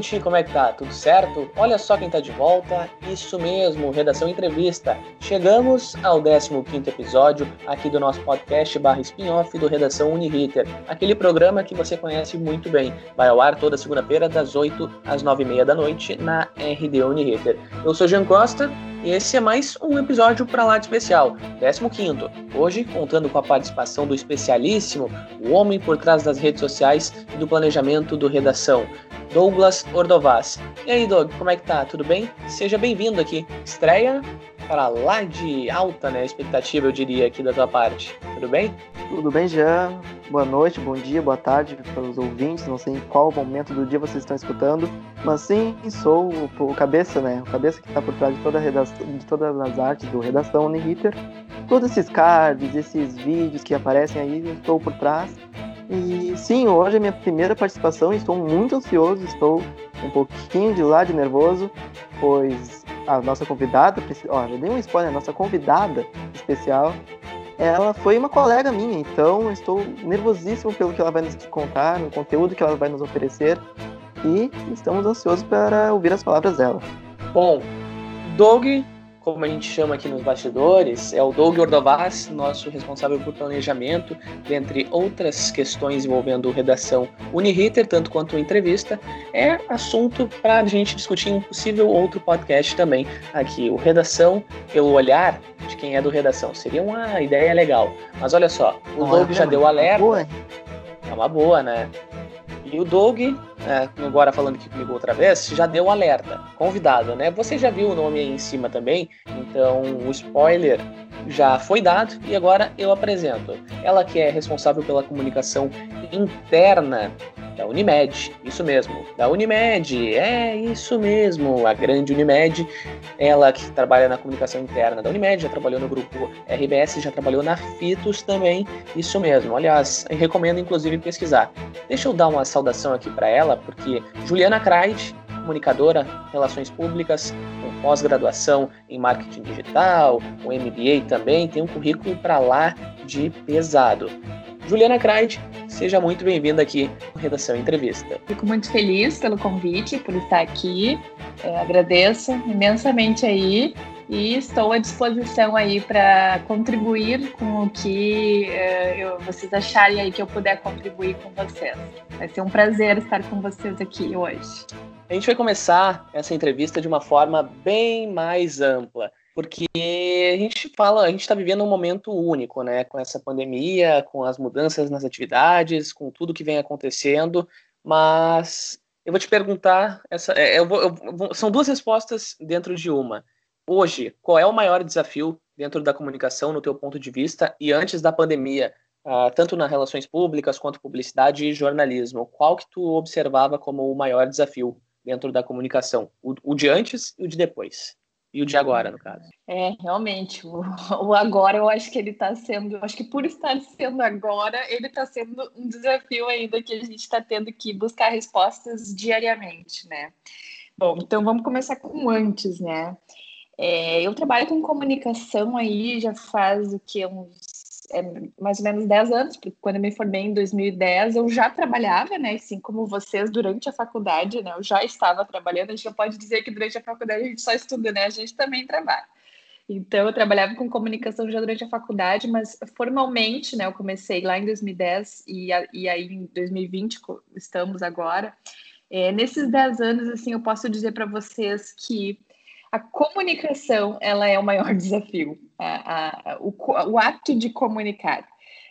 gente, como é que tá? Tudo certo? Olha só quem tá de volta. Isso mesmo, Redação Entrevista. Chegamos ao 15º episódio aqui do nosso podcast barra spin-off do Redação Uniriter, aquele programa que você conhece muito bem. Vai ao ar toda segunda-feira das 8 às 9h30 da noite na RD Uniriter. Eu sou Jean Costa e esse é mais um episódio para lá de especial, 15. Hoje, contando com a participação do especialíssimo, o homem por trás das redes sociais e do planejamento do Redação, Douglas Ordovaz. E aí, Doug, como é que tá? Tudo bem? Seja bem-vindo aqui. Estreia para lá de alta, né? Expectativa, eu diria, aqui da tua parte. Tudo bem? Tudo bem, Jean. Boa noite, bom dia, boa tarde para os ouvintes. Não sei em qual momento do dia vocês estão escutando, mas sim, sou o, cabeça, né? O cabeça que está por trás de toda a redação, de todas as artes do Redação Uniriter. Todos esses cards, esses vídeos que aparecem aí, eu estou por trás. E sim, hoje é minha primeira participação estou muito ansioso, estou um pouquinho de lado nervoso, pois a nossa convidada, ó, já dei um spoiler, a nossa convidada especial ela foi uma colega minha, então estou nervosíssimo pelo que ela vai nos contar, no conteúdo que ela vai nos oferecer e estamos ansiosos para ouvir as palavras dela. Bom, Doug como a gente chama aqui nos bastidores, é o Doug Ordovaz, nosso responsável por planejamento, dentre outras questões envolvendo redação Uniriter, tanto quanto entrevista, é assunto para a gente discutir em um possível outro podcast também aqui. O Redação pelo olhar de quem é do Redação. Seria uma ideia legal. Mas olha só, o Doug já deu alerta. É uma boa, né? E o Doug, é, agora falando aqui comigo outra vez, já deu um alerta. Convidado, né? Você já viu o nome aí em cima também, então o spoiler já foi dado e agora eu apresento. Ela que é responsável pela comunicação interna da Unimed, isso mesmo, da Unimed, é isso mesmo, a grande Unimed, ela que trabalha na comunicação interna da Unimed, já trabalhou no grupo RBS, já trabalhou na Fitos também, isso mesmo, aliás, recomendo inclusive pesquisar. Deixa eu dar uma saudação aqui para ela, porque Juliana Kreid, comunicadora, relações públicas, com pós-graduação em marketing digital, com MBA também, tem um currículo para lá de pesado. Juliana Kreid, seja muito bem-vinda aqui no Redação Entrevista. Fico muito feliz pelo convite, por estar aqui. É, agradeço imensamente aí e estou à disposição aí para contribuir com o que é, eu, vocês acharem aí que eu puder contribuir com vocês. Vai ser um prazer estar com vocês aqui hoje. A gente vai começar essa entrevista de uma forma bem mais ampla porque a gente fala, a gente está vivendo um momento único, né? Com essa pandemia, com as mudanças nas atividades, com tudo que vem acontecendo. Mas eu vou te perguntar, essa, é, eu vou, eu vou, são duas respostas dentro de uma. Hoje, qual é o maior desafio dentro da comunicação, no teu ponto de vista, e antes da pandemia, uh, tanto nas relações públicas quanto publicidade e jornalismo? Qual que tu observava como o maior desafio dentro da comunicação? O, o de antes e o de depois? E o de agora, no caso. É, realmente, o, o agora eu acho que ele está sendo, acho que por estar sendo agora, ele está sendo um desafio ainda que a gente está tendo que buscar respostas diariamente, né? Bom, então vamos começar com antes, né? É, eu trabalho com comunicação aí já faz o que uns é, mais ou menos 10 anos, porque quando eu me formei em 2010, eu já trabalhava, né? Assim como vocês durante a faculdade, né? Eu já estava trabalhando. A gente não pode dizer que durante a faculdade a gente só estuda, né? A gente também trabalha. Então, eu trabalhava com comunicação já durante a faculdade, mas formalmente, né? Eu comecei lá em 2010 e, e aí em 2020 estamos agora. É, nesses 10 anos, assim, eu posso dizer para vocês que a comunicação ela é o maior desafio, a, a, o, o, ato de comunicar.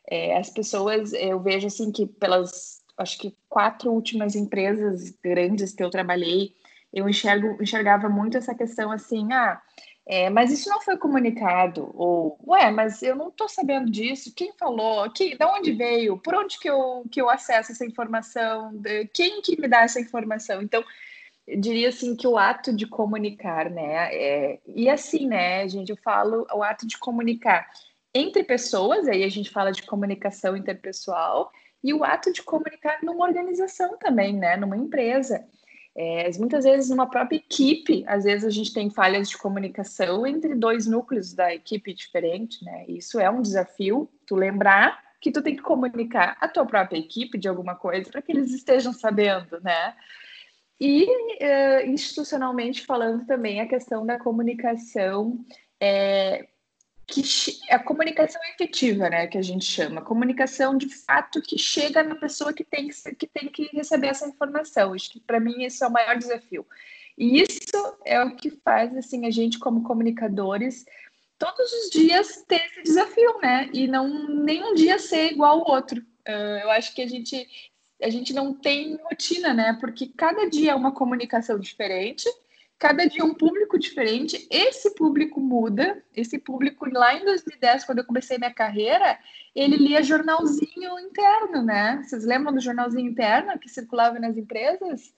É, as pessoas, eu vejo assim que pelas, acho que quatro últimas empresas grandes que eu trabalhei, eu enxergo, enxergava muito essa questão assim, ah, é, mas isso não foi comunicado, ou, ué, mas eu não estou sabendo disso, quem falou, que, de onde veio, por onde que eu, que eu acesso essa informação, de, quem que me dá essa informação? Então, diria assim que o ato de comunicar, né? É, e assim, né, gente, eu falo o ato de comunicar entre pessoas, aí a gente fala de comunicação interpessoal, e o ato de comunicar numa organização também, né? Numa empresa. É, muitas vezes numa própria equipe, às vezes a gente tem falhas de comunicação entre dois núcleos da equipe diferente, né? Isso é um desafio, tu lembrar que tu tem que comunicar a tua própria equipe de alguma coisa para que eles estejam sabendo, né? E uh, institucionalmente falando também a questão da comunicação é, que a comunicação efetiva, né, que a gente chama, comunicação de fato que chega na pessoa que tem que, que tem que receber essa informação. Acho que para mim esse é o maior desafio. E isso é o que faz assim a gente como comunicadores todos os dias ter esse desafio, né? E não nenhum dia ser igual ao outro. Uh, eu acho que a gente a gente não tem rotina, né? Porque cada dia é uma comunicação diferente cada dia um público diferente. Esse público muda. Esse público, lá em 2010, quando eu comecei minha carreira, ele lia jornalzinho interno, né? Vocês lembram do jornalzinho interno que circulava nas empresas?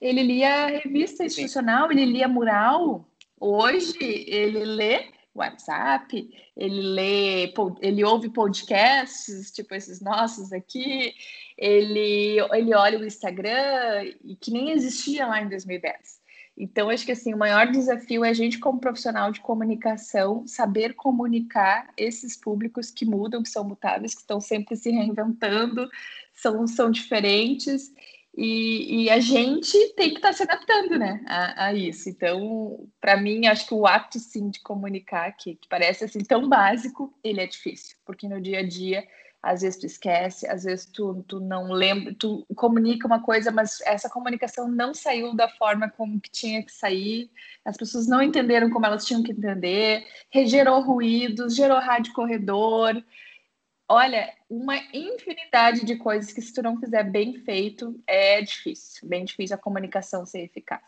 Ele lia revista institucional, Sim. ele lia mural. Hoje, ele lê WhatsApp, ele lê, ele ouve podcasts, tipo esses nossos aqui, ele, ele olha o Instagram, e que nem existia lá em 2010. Então, acho que assim, o maior desafio é a gente, como profissional de comunicação, saber comunicar esses públicos que mudam, que são mutáveis, que estão sempre se reinventando, são, são diferentes, e, e a gente tem que estar tá se adaptando né, a, a isso. Então, para mim, acho que o ato sim de comunicar, que, que parece assim tão básico, ele é difícil, porque no dia a dia às vezes tu esquece, às vezes tu, tu não lembra, tu comunica uma coisa, mas essa comunicação não saiu da forma como que tinha que sair, as pessoas não entenderam como elas tinham que entender, gerou ruídos, gerou rádio corredor, olha, uma infinidade de coisas que se tu não fizer bem feito, é difícil, bem difícil a comunicação ser eficaz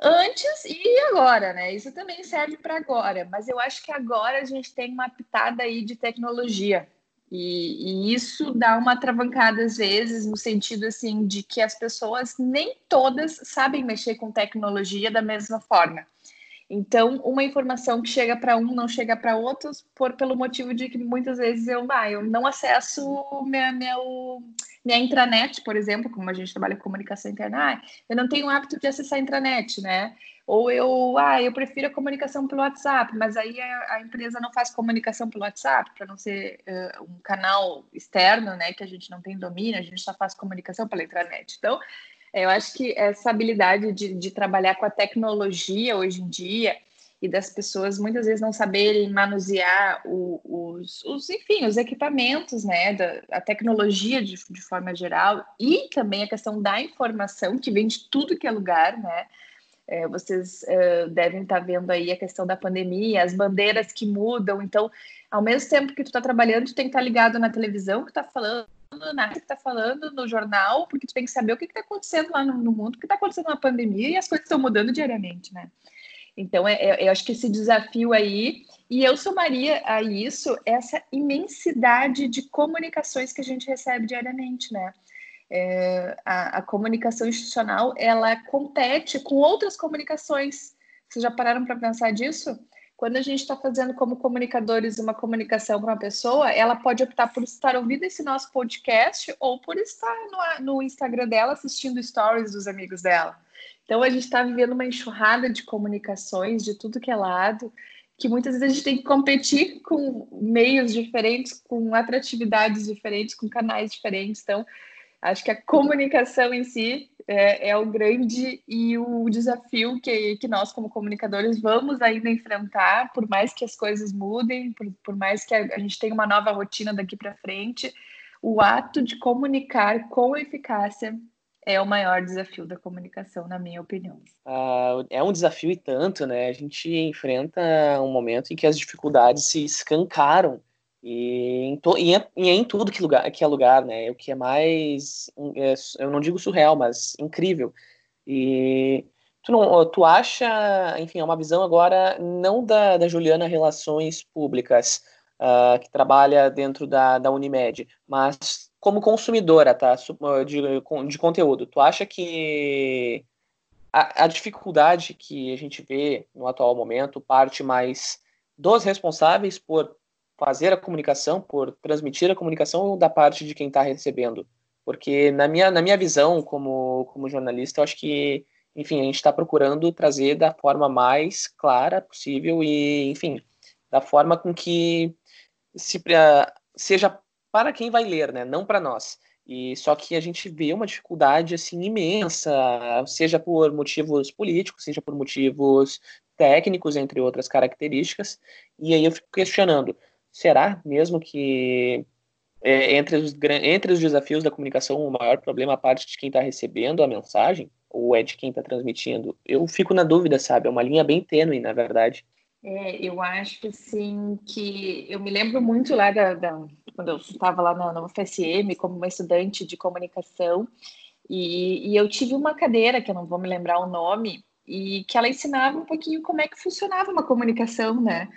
antes e agora, né? Isso também serve para agora, mas eu acho que agora a gente tem uma pitada aí de tecnologia. E, e, isso dá uma travancada às vezes, no sentido assim de que as pessoas nem todas sabem mexer com tecnologia da mesma forma. Então, uma informação que chega para um não chega para outros, por pelo motivo de que muitas vezes eu, ah, eu não acesso minha, minha intranet, por exemplo, como a gente trabalha com comunicação interna, ah, eu não tenho o hábito de acessar a intranet, né? Ou eu, ah, eu prefiro a comunicação pelo WhatsApp, mas aí a, a empresa não faz comunicação pelo WhatsApp, para não ser uh, um canal externo, né, que a gente não tem domínio, a gente só faz comunicação pela intranet. Então, eu acho que essa habilidade de, de trabalhar com a tecnologia hoje em dia e das pessoas muitas vezes não saberem manusear os, os, enfim, os equipamentos, né, da, a tecnologia de, de forma geral e também a questão da informação que vem de tudo que é lugar, né, é, vocês uh, devem estar tá vendo aí a questão da pandemia, as bandeiras que mudam. Então, ao mesmo tempo que tu está trabalhando, tu tem que estar tá ligado na televisão que está falando, na que está falando, no jornal, porque tu tem que saber o que está acontecendo lá no, no mundo, o que está acontecendo na pandemia e as coisas estão mudando diariamente, né? Então, é, é, eu acho que esse desafio aí, e eu somaria a isso essa imensidade de comunicações que a gente recebe diariamente, né? É, a, a, comunicação institucional ela compete com outras comunicações. Vocês já pararam para pensar disso? Quando a gente está fazendo como comunicadores uma comunicação para uma pessoa, ela pode optar por estar ouvindo esse nosso podcast ou por estar no, no Instagram dela assistindo stories dos amigos dela. Então a gente está vivendo uma enxurrada de comunicações de tudo que é lado, que muitas vezes a gente tem que competir com meios diferentes, com atratividades diferentes, com canais diferentes. Então, Acho que a comunicação em si é, é, o grande e o desafio que, que nós, como comunicadores, vamos ainda enfrentar, por mais que as coisas mudem, por, por mais que a, a gente tenha uma nova rotina daqui para frente. O ato de comunicar com eficácia é o maior desafio da comunicação, na minha opinião. Ah, é um desafio e tanto, né? A gente enfrenta um momento em que as dificuldades se escancaram e em, to, e, é, e é em tudo que, lugar, que é lugar, né? O que é mais, é, eu não digo surreal, mas incrível. E tu, não, tu acha, enfim, é uma visão agora não da, da Juliana Relações Públicas, uh, que trabalha dentro da, da Unimed, mas como consumidora, tá? De, de conteúdo. Tu acha que a, a dificuldade que a gente vê no atual momento parte mais dos responsáveis por fazer a comunicação, por transmitir a comunicação da parte de quem está recebendo. Porque na minha, na minha visão como, como jornalista, eu acho que, enfim, a gente está procurando trazer da forma mais clara possível e, enfim, da forma com que se, seja para quem vai ler, né? Não para nós. E só que a gente vê uma dificuldade assim imensa, seja por motivos políticos, seja por motivos técnicos, entre outras características. E aí eu fico questionando: será mesmo que é, entre, os, entre os desafios da comunicação o maior problema é a parte de quem está recebendo a mensagem ou é de quem está transmitindo? Eu fico na dúvida, sabe? É uma linha bem tênue, na verdade. É, eu acho assim que eu me lembro muito lá da, da quando eu estava lá na, na UFSM como uma estudante de comunicação e, e, eu tive uma cadeira que eu não vou me lembrar o nome e que ela ensinava um pouquinho como é que funcionava uma comunicação, né?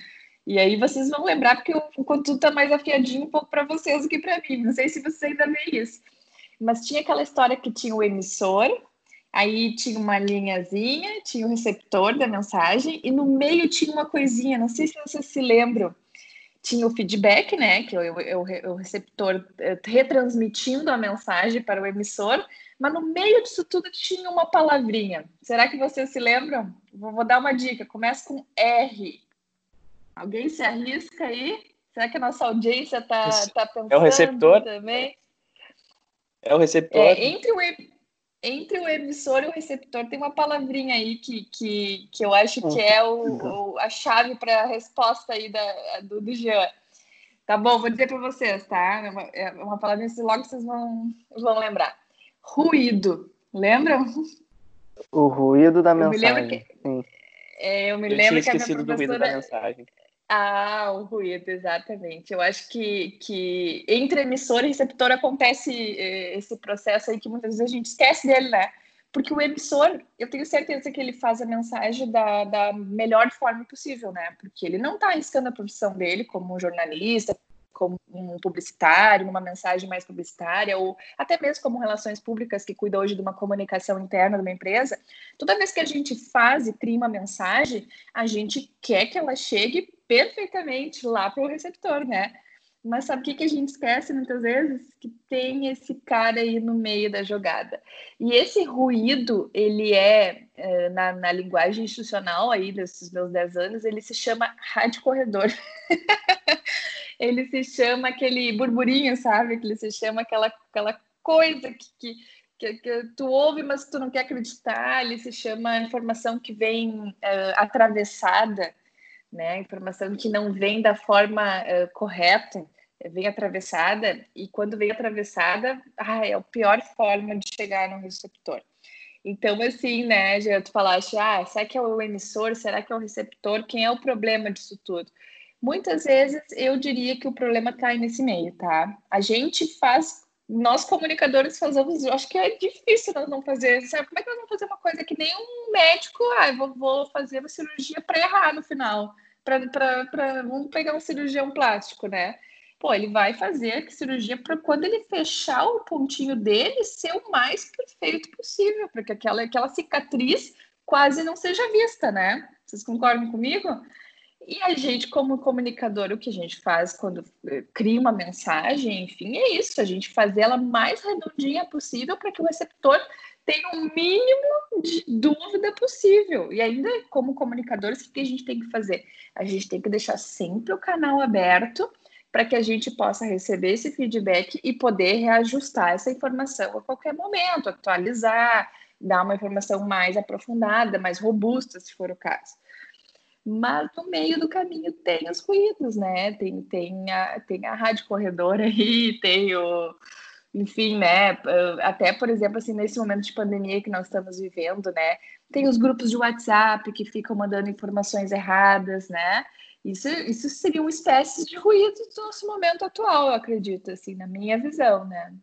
E aí vocês vão lembrar porque o conteúdo está mais afiadinho um pouco para vocês do que para mim. Não sei se vocês ainda veem isso, mas tinha aquela história que tinha o emissor Aí tinha uma linhazinha, tinha o receptor da mensagem e no meio tinha uma coisinha, não sei se vocês se lembram. Tinha o feedback, né, que é o, é o receptor é, retransmitindo a mensagem para o emissor, mas no meio disso tudo tinha uma palavrinha. Será que vocês se lembram? Vou, vou dar uma dica, começa com R. Alguém se arrisca aí? Será que a nossa audiência está tá pensando é o receptor? também? É o receptor. É, entre o entre o emissor e o receptor tem uma palavrinha aí que, que, que eu acho que é o, o a chave para a resposta aí da, do, do Jean. Tá bom, vou dizer para vocês, tá? É uma, é uma palavrinha que logo vocês vão, vão lembrar. Ruído. Lembram? O ruído da eu mensagem. Me que, é, eu me eu lembro que a minha professora... do ruído da mensagem. Ah, o ruído, exatamente. Eu acho que, que entre emissor e receptor acontece eh, esse processo aí que muitas vezes a gente esquece dele, né? Porque o emissor, eu tenho certeza que ele faz a mensagem da, da melhor forma possível, né? Porque ele não está arriscando a profissão dele como jornalista, como um publicitário, numa mensagem mais publicitária, ou até mesmo como relações públicas que cuida hoje de uma comunicação interna de uma empresa, toda vez que a gente faz e cria uma mensagem, a gente quer que ela chegue perfeitamente lá para o receptor, né? Mas sabe o que, que a gente esquece muitas vezes? Que tem esse cara aí no meio da jogada. E esse ruído, ele é, é na, na, linguagem institucional aí desses meus 10 anos, ele se chama rádio corredor. ele se chama aquele burburinho, sabe? Que ele se chama aquela, aquela coisa que, que, que, que tu ouve, mas tu não quer acreditar. Ele se chama informação que vem uh, atravessada né? Informação que não vem da forma uh, correta, vem atravessada, e quando vem atravessada, ah, é a pior forma de chegar no receptor. Então, assim, né, já tu falaste, ah, será que é o emissor, será que é o receptor? Quem é o problema disso tudo? Muitas vezes eu diria que o problema está nesse meio, tá? A gente faz, nós comunicadores fazemos, acho que é difícil nós não fazer, sabe? Como é que nós vamos fazer uma coisa que nem um médico, ah, vou, vou fazer uma cirurgia para errar no final? para vamos pegar um cirurgião plástico, né? Pô, ele vai fazer a cirurgia para quando ele fechar o pontinho dele ser o mais perfeito possível, para que aquela, aquela cicatriz quase não seja vista, né? Vocês concordam comigo? E a gente, como comunicador, o que a gente faz quando eh, cria uma mensagem, enfim, é isso, a gente fazer ela mais redondinha possível para que o receptor tem o mínimo de dúvida possível. E ainda, como comunicadores, o que a gente tem que fazer? A gente tem que deixar sempre o canal aberto para que a gente possa receber esse feedback e poder reajustar essa informação a qualquer momento, atualizar, dar uma informação mais aprofundada, mais robusta, se for o caso. Mas no meio do caminho tem os ruídos, né? Tem, tem, a, tem a rádio corredor aí, tem o, enfim, né? Até, por exemplo, assim, nesse momento de pandemia que nós estamos vivendo, né? Tem os grupos de WhatsApp que ficam mandando informações erradas, né? Isso, isso seria uma espécie de ruído do nosso momento atual, eu acredito, assim, na minha visão, né?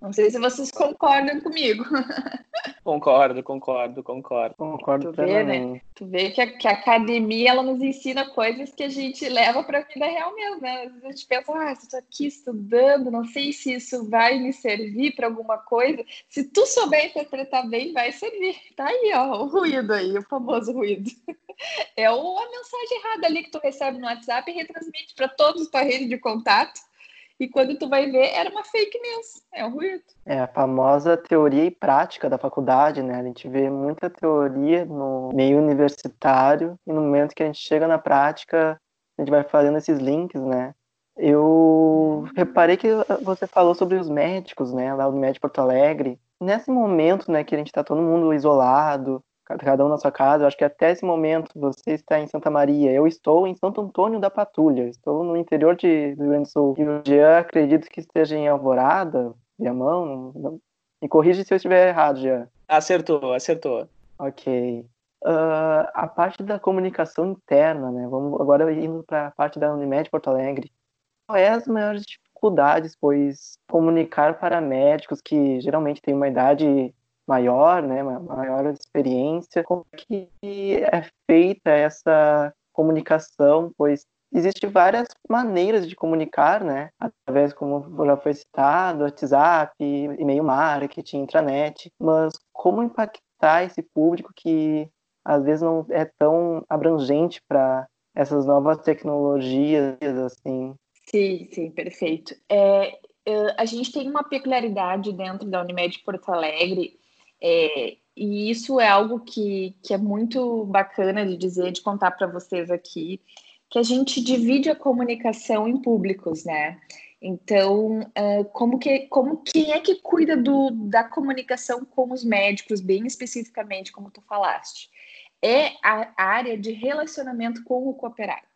Não sei se vocês concordam comigo. Concordo, concordo, concordo. Concordo tu vê, né? Tu vê que a, que a, academia ela nos ensina coisas que a gente leva para a vida real mesmo, né? Às vezes a gente pensa, ah, estou aqui estudando, não sei se isso vai me servir para alguma coisa. Se tu souber interpretar bem, vai servir. Tá aí, ó, o ruído aí, o famoso ruído. É a mensagem errada ali que tu recebe no WhatsApp e retransmite para todos os tua rede de contato e quando tu vai ver, era uma fake news, é um ruído. É a famosa teoria e prática da faculdade, né? A gente vê muita teoria no meio universitário e no momento que a gente chega na prática, a gente vai fazendo esses links, né? Eu reparei que você falou sobre os médicos, né, lá no Médico Porto Alegre. Nesse momento, né, que a gente está todo mundo isolado, cada um na sua casa, eu acho que até esse momento você está em Santa Maria, eu estou em Santo Antônio da Patrulha, estou no interior de do Rio Grande do Sul. E o Jean acredito que esteja em Alvorada, Viamão, não... me corrija se eu estiver errado, Jean. Acertou, acertou. Ok. Uh, a parte da comunicação interna, né? Vamos agora indo para a parte da Unimed Porto Alegre. Qual é as maiores dificuldades, pois comunicar para médicos que geralmente têm uma idade maior, né, maior experiência, como é que é feita essa comunicação, pois existem várias maneiras de comunicar, né, através, como já foi citado, WhatsApp, e-mail marketing, intranet, mas como impactar esse público que às vezes não é tão abrangente para essas novas tecnologias, assim. Sim, sim, perfeito. É, a gente tem uma peculiaridade dentro da Unimed Porto Alegre, é, e isso é algo que, que é muito bacana de dizer, de contar para vocês aqui, que a gente divide a comunicação em públicos, né? Então, uh, como que, como quem é que cuida do, da comunicação com os médicos, bem especificamente, como tu falaste? é a área de relacionamento com o cooperado.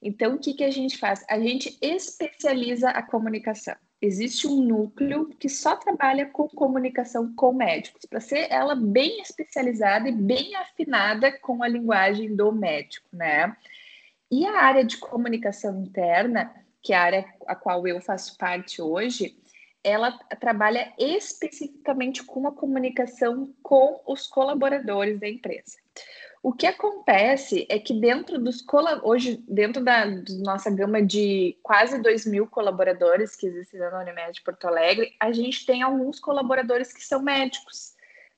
Então, o que, que a gente faz? A gente especializa a comunicação. Existe um núcleo que só trabalha com comunicação com médicos, para ser ela bem especializada e bem afinada com a linguagem do médico, né? E a área de comunicação interna, que é a área a qual eu faço parte hoje, ela trabalha especificamente com a comunicação com os colaboradores da empresa. O que acontece é que dentro dos hoje, dentro da nossa gama de quase 2 mil colaboradores que existem na Unimed Porto Alegre, a gente tem alguns colaboradores que são médicos,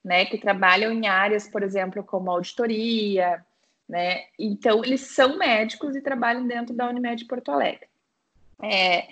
né? Que trabalham em áreas, por exemplo, como auditoria, né? Então, eles são médicos e trabalham dentro da Unimed Porto Alegre. É,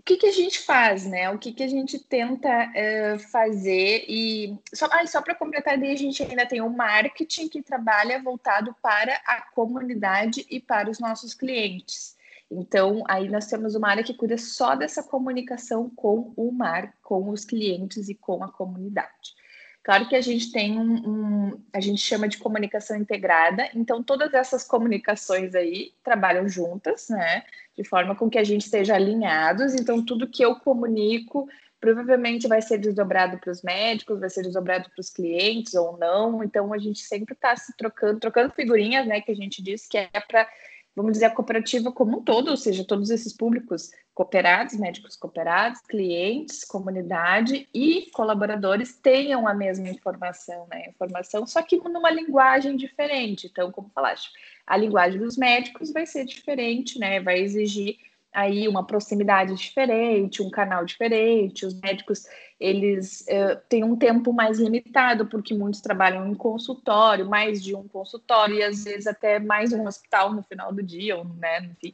o que, que a gente faz, né? O que, que a gente tenta uh, fazer e só, ah, só para completar, daí a gente ainda tem o marketing que trabalha voltado para a comunidade e para os nossos clientes. Então, aí nós temos uma área que cuida só dessa comunicação com o mar, com os clientes e com a comunidade. Claro que a gente tem um, um, a gente chama de comunicação integrada, então todas essas comunicações aí trabalham juntas, né? De forma com que a gente esteja alinhados. Então, tudo que eu comunico provavelmente vai ser desdobrado para os médicos, vai ser desdobrado para os clientes ou não. Então, a gente sempre está se trocando, trocando figurinhas, né? Que a gente diz que é para vamos dizer, a cooperativa como um todo, ou seja, todos esses públicos cooperados, médicos cooperados, clientes, comunidade e colaboradores tenham a mesma informação, né? Informação, só que numa linguagem diferente. Então, como falaste, a linguagem dos médicos vai ser diferente, né? Vai exigir aí uma proximidade diferente, um canal diferente. Os médicos eles uh, têm um tempo mais limitado, porque muitos trabalham em consultório, mais de um consultório, e às vezes até mais um hospital no final do dia, ou, né, enfim.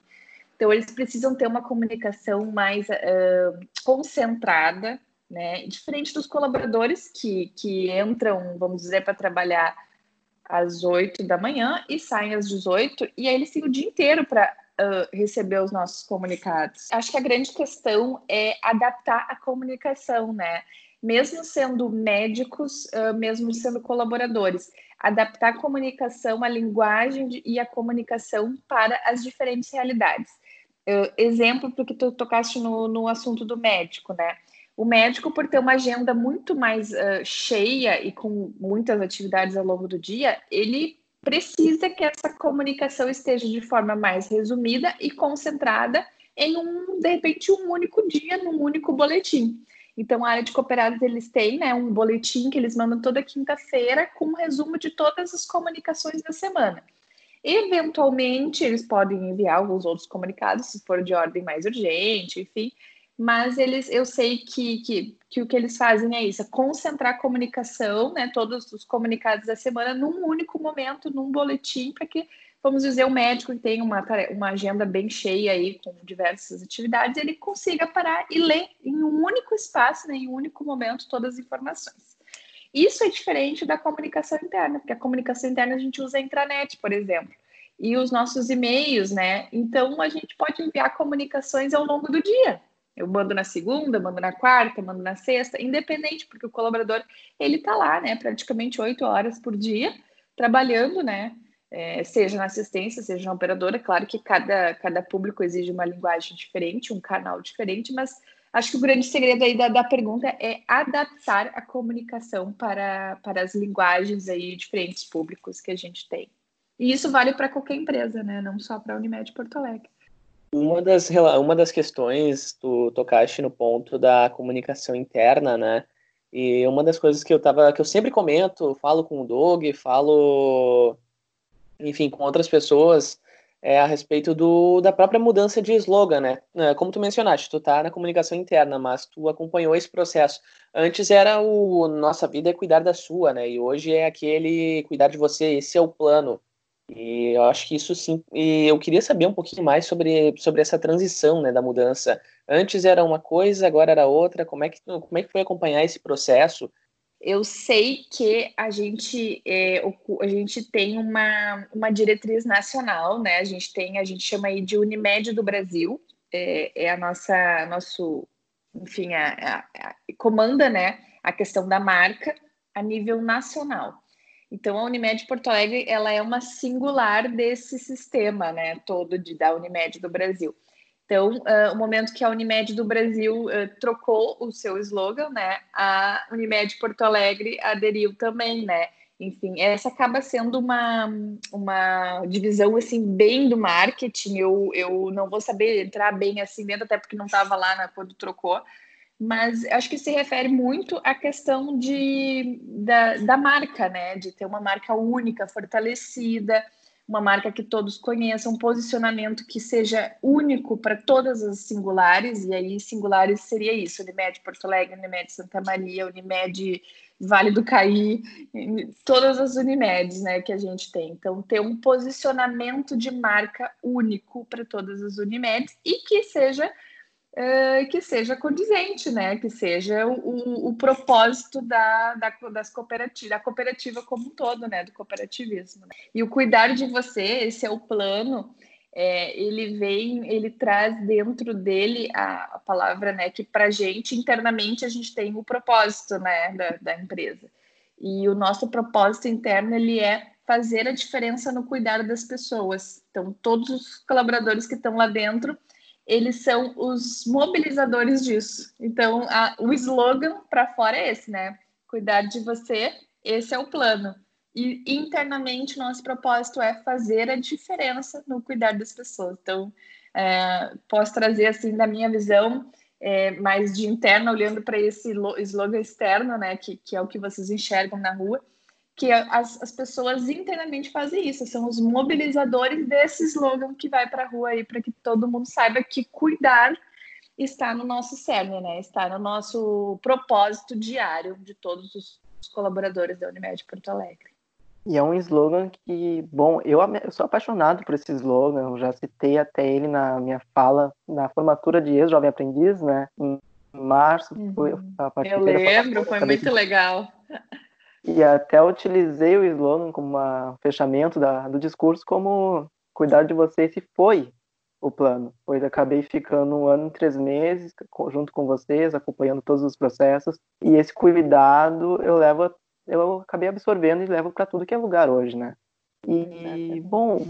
Então, eles precisam ter uma comunicação mais uh, concentrada, né, diferente dos colaboradores que, que entram, vamos dizer, para trabalhar às 8 da manhã e saem às 18, e aí eles têm o dia inteiro para uh, receber os nossos comunicados. Acho que a grande questão é adaptar a comunicação, né? Mesmo sendo médicos, uh, mesmo sendo colaboradores, adaptar a comunicação, a linguagem de, e a comunicação para as diferentes realidades. Uh, exemplo, porque tu tocaste no, no assunto do médico, né? O médico, por ter uma agenda muito mais uh, cheia e com muitas atividades ao longo do dia, ele precisa que essa comunicação esteja de forma mais resumida e concentrada em um, de repente, um único dia, num único boletim. Então, a área de cooperados, eles têm né, um boletim que eles mandam toda quinta-feira com um resumo de todas as comunicações da semana. Eventualmente, eles podem enviar alguns outros comunicados, se for de ordem mais urgente, enfim, mas eles, eu sei que, que, que, o que eles fazem é isso, é concentrar a comunicação, né, todos os comunicados da semana num único momento, num boletim, para que, vamos dizer, o médico que tem uma, uma agenda bem cheia aí, com diversas atividades, ele consiga parar e ler em um único espaço, né, em um único momento, todas as informações. Isso é diferente da comunicação interna, porque a comunicação interna a gente usa a intranet, por exemplo. e os nossos e-mails, né? Então a gente pode enviar comunicações ao longo do dia. Eu mando na segunda, mando na quarta, mando na sexta, independente, porque o colaborador ele está lá, né? Praticamente oito horas por dia trabalhando, né? É, seja na assistência, seja na operadora. Claro que cada, cada público exige uma linguagem diferente, um canal diferente, mas acho que o grande segredo aí da, da pergunta é adaptar a comunicação para, para as linguagens aí diferentes públicos que a gente tem. E isso vale para qualquer empresa, né? Não só para a Unimed Porto Alegre. Uma das, uma das questões, tu tocaste no ponto da comunicação interna, né? E uma das coisas que eu tava, que eu sempre comento, falo com o Doug, falo, enfim, com outras pessoas, é a respeito do, da própria mudança de slogan, né? É, como tu mencionaste, tu tá na comunicação interna, mas tu acompanhou esse processo. Antes era o nossa vida é cuidar da sua, né? E hoje é aquele cuidar de você, esse é o plano. E eu acho que isso sim. E eu queria saber um pouquinho mais sobre, sobre essa transição, né, da mudança. Antes era uma coisa, agora era outra. Como é que, como é que foi acompanhar esse processo? Eu sei que a gente, é, a gente tem uma, uma diretriz nacional, né? A gente tem, a gente chama aí de Unimed do Brasil, é, é a nossa, nosso, enfim, a, a, a, comanda, né, a questão da marca a nível nacional. Então, a Unimed Porto Alegre ela é uma singular desse sistema né, todo de, da Unimed do Brasil. Então, uh, o momento que a Unimed do Brasil uh, trocou o seu slogan, né, a Unimed Porto Alegre aderiu também, né? Enfim, essa acaba sendo uma, uma divisão assim bem do marketing. Eu, eu não vou saber entrar bem assim dentro, até porque não estava lá na, quando trocou, mas acho que se refere muito à questão de, da, da marca, né? De ter uma marca única, fortalecida, uma marca que todos conheçam, um posicionamento que seja único para todas as singulares, e aí singulares seria isso, Unimed Porto Alegre, Unimed Santa Maria, Unimed Vale do Caí, todas as Unimeds né, que a gente tem. Então, ter um posicionamento de marca único para todas as Unimeds e que seja que seja condizente, né? Que seja o, o propósito da, da, das cooperativas, da cooperativa como um todo, né? Do cooperativismo. Né? E o cuidar de você, esse é o plano. É, ele vem, ele traz dentro dele a, a palavra, né? Que para gente internamente a gente tem o propósito, né? Da, da empresa. E o nosso propósito interno ele é fazer a diferença no cuidar das pessoas. Então, todos os colaboradores que estão lá dentro, eles são os mobilizadores disso. Então, a, o slogan para fora é esse, né? Cuidar de você, esse é o plano. E internamente, nosso propósito é fazer a diferença no cuidar das pessoas. Então, é, posso trazer, assim, da minha visão, é, mais de interna, olhando para esse slogan externo, né? Que, que é o que vocês enxergam na rua que as, as pessoas internamente fazem isso, são os mobilizadores desse slogan que vai para a rua aí, para que todo mundo saiba que cuidar está no nosso cerne, né? Está no nosso propósito diário de todos os colaboradores da Unimed Porto Alegre. E é um slogan que, bom, eu, eu sou apaixonado por esse slogan, eu já citei até ele na minha fala na formatura de ex-jovem aprendiz, né? Em março, uhum. foi a partir Eu lembro, foi muito legal. E até utilizei o slogan como um fechamento da, do discurso como cuidar de vocês se foi o plano, pois acabei ficando um ano e três meses junto com vocês, acompanhando todos os processos, e esse cuidado eu levo, eu acabei absorvendo e levo para tudo que é lugar hoje, né? E, bom,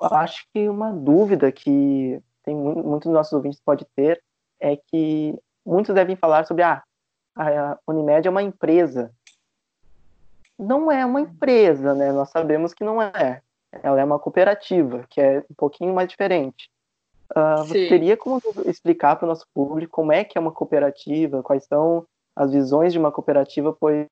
acho que uma dúvida que tem muitos dos nossos ouvintes pode ter é que muitos devem falar sobre ah, a Unimed é uma empresa, não é uma empresa, né? Nós sabemos que não é. Ela é uma cooperativa, que é um pouquinho mais diferente. Uh, você teria como explicar para o nosso público como é que é uma cooperativa, quais são as visões de uma cooperativa, pois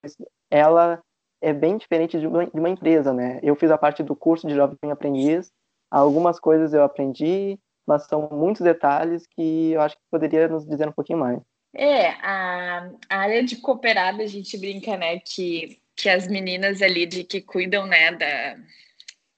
ela é bem diferente de uma, de uma empresa, né? Eu fiz a parte do curso de jovem aprendiz, algumas coisas eu aprendi, mas são muitos detalhes que eu acho que poderia nos dizer um pouquinho mais. É, a, a área de cooperado, a gente brinca, né, que que as meninas ali de que cuidam, né, da,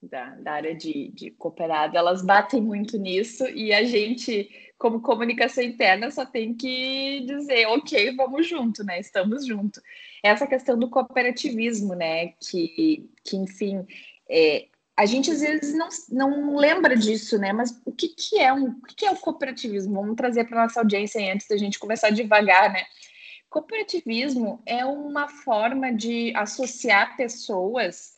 da, da, área de, de cooperado, elas batem muito nisso e a gente, como comunicação interna, só tem que dizer, ok, vamos junto, né? Estamos junto. Essa questão do cooperativismo, né? Que, que enfim, é, a gente às vezes não, não lembra disso, né? Mas o que, que é um o que, que é o cooperativismo? Vamos trazer para nossa audiência antes da gente começar devagar, né? Cooperativismo é uma forma de associar pessoas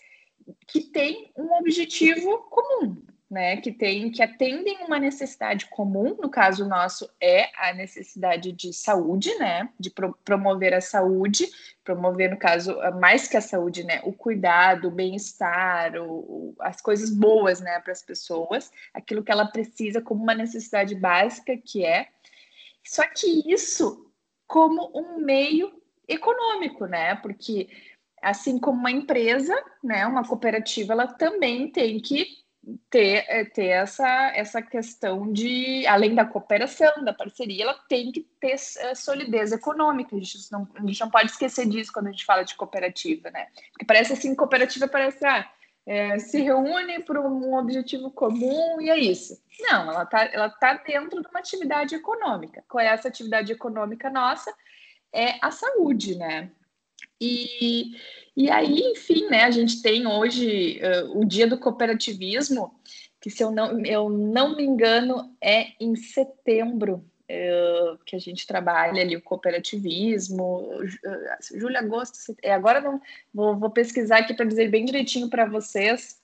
que têm um objetivo comum, né, que tem que atendem uma necessidade comum, no caso nosso é a necessidade de saúde, né, de pro promover a saúde, promover no caso mais que a saúde, né, o cuidado, o bem-estar, as coisas boas, né, para as pessoas, aquilo que ela precisa como uma necessidade básica que é. Só que isso como um meio econômico, né, porque assim como uma empresa, né, uma cooperativa, ela também tem que ter, é, ter essa, essa questão de, além da cooperação, da parceria, ela tem que ter é, solidez econômica. A gente, não, a gente não pode esquecer disso quando a gente fala de cooperativa, né? Porque parece assim, cooperativa parece, ah, é, se reúne por um objetivo comum e é isso. Não, ela está ela tá dentro de uma atividade econômica. Qual é essa atividade econômica nossa? É a saúde, né? E, e aí, enfim, né, a gente tem hoje uh, o Dia do Cooperativismo, que se eu não, eu não me engano é em setembro, que a gente trabalha ali o cooperativismo, julho, agosto, é, agora não, vou, vou pesquisar aqui para dizer bem direitinho para vocês,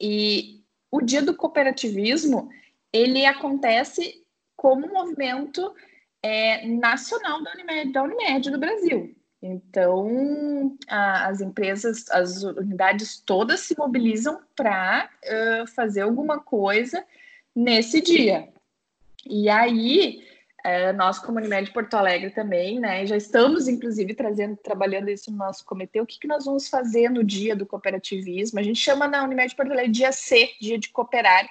e o Dia do Cooperativismo, ele acontece como um movimento é, nacional da Unimed, da Unimed do Brasil. Então, a, as empresas, as unidades todas se mobilizam para uh, fazer alguma coisa nesse dia. E aí, uh, nós, como Unimed Porto Alegre também, né, já estamos, inclusive, trazendo, trabalhando isso no nosso comitê. O que, que nós vamos fazer no dia do cooperativismo? A gente chama na Unimed Porto Alegre dia C, dia de cooperar,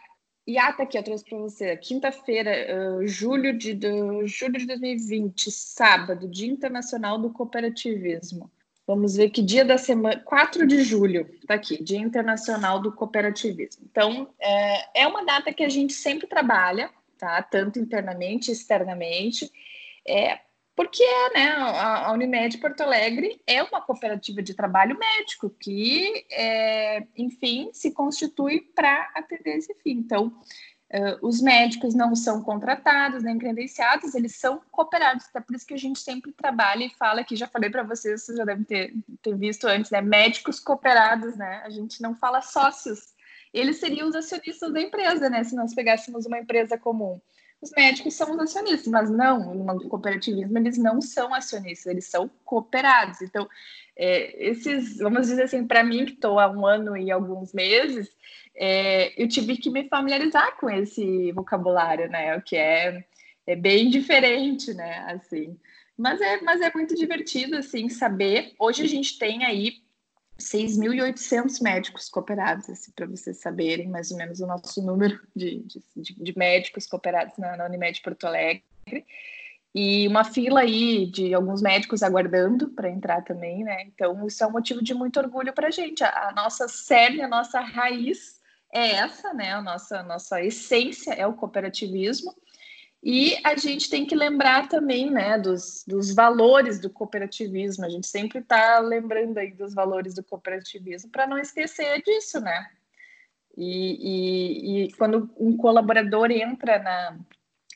e ah, tá aqui, eu trouxe para você. Quinta-feira, uh, julho, de, do, julho de 2020, sábado, Dia Internacional do Cooperativismo. Vamos ver que dia da semana. 4 de julho, tá aqui, Dia Internacional do Cooperativismo. Então, é, é uma data que a gente sempre trabalha, tá? Tanto internamente, externamente. É, porque né, a, Unimed Porto Alegre é uma cooperativa de trabalho médico que, é, enfim, se constitui para atender esse fim. Então, uh, os médicos não são contratados nem credenciados, eles são cooperados. Até por isso que a gente sempre trabalha e fala que já falei para vocês, vocês já devem ter, ter visto antes, né? Médicos cooperados, né? A gente não fala sócios. Eles seriam os acionistas da empresa, né? Se nós pegássemos uma empresa comum os médicos são os acionistas, mas não, no cooperativismo eles não são acionistas, eles são cooperados. Então, é, esses, vamos dizer assim, para mim que estou há um ano e alguns meses, é, eu tive que me familiarizar com esse vocabulário, né? O que é, é bem diferente, né? Assim, mas é, mas é muito divertido assim saber. Hoje a gente tem aí 6.800 médicos cooperados, assim, para vocês saberem mais ou menos o nosso número de, de, de médicos cooperados na, na, Unimed Porto Alegre. E uma fila aí de alguns médicos aguardando para entrar também, né? Então, isso é um motivo de muito orgulho para a gente. A nossa cerne, a nossa raiz é essa, né? A nossa, nossa essência é o cooperativismo. E a gente tem que lembrar também né, dos, dos valores do cooperativismo. A gente sempre está lembrando aí dos valores do cooperativismo para não esquecer disso, né? E, e, e, quando um colaborador entra na,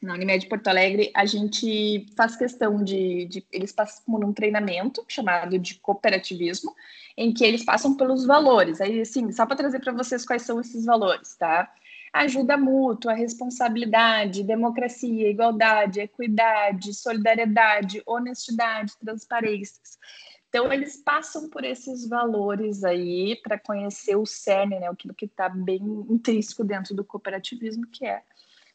na Unimed Porto Alegre, a gente faz questão de, de, Eles passam por um treinamento chamado de cooperativismo, em que eles passam pelos valores. Aí, assim, só para trazer para vocês quais são esses valores, tá? Ajuda mútua, responsabilidade, democracia, igualdade, equidade, solidariedade, honestidade, transparência. Então, eles passam por esses valores aí para conhecer o cerne, né, aquilo que está bem intrínseco dentro do cooperativismo, que é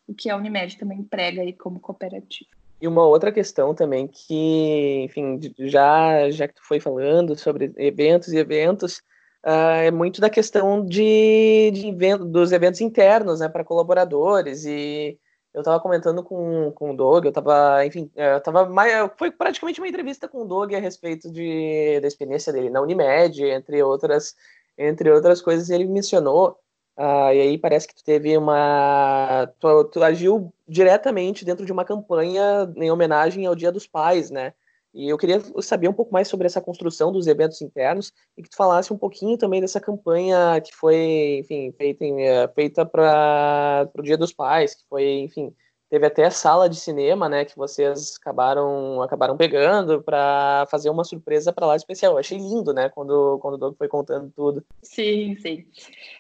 o que a Unimed também prega aí como cooperativa. E uma outra questão também que, enfim, já, já que tu foi falando sobre eventos e eventos, uh, é muito da questão de, de evento, dos eventos internos, né, para colaboradores. E eu estava comentando com, com o Doug, eu estava, enfim, eu tava mais, foi praticamente uma entrevista com o Doug a respeito de, da experiência dele na Unimed, entre outras, entre outras coisas, ele mencionou. Uh, e aí parece que tu teve uma. Tu, tu, agiu diretamente dentro de uma campanha em homenagem ao Dia dos Pais, né? E eu queria saber um pouco mais sobre essa construção dos eventos internos e que tu falasse um pouquinho também dessa campanha que foi, enfim, feita, eh, feita para o Dia dos Pais, que foi, enfim, teve até sala de cinema, né, que vocês acabaram acabaram pegando para fazer uma surpresa para lá especial. Eu achei lindo, né, quando quando o Doug foi contando tudo. Sim, sim.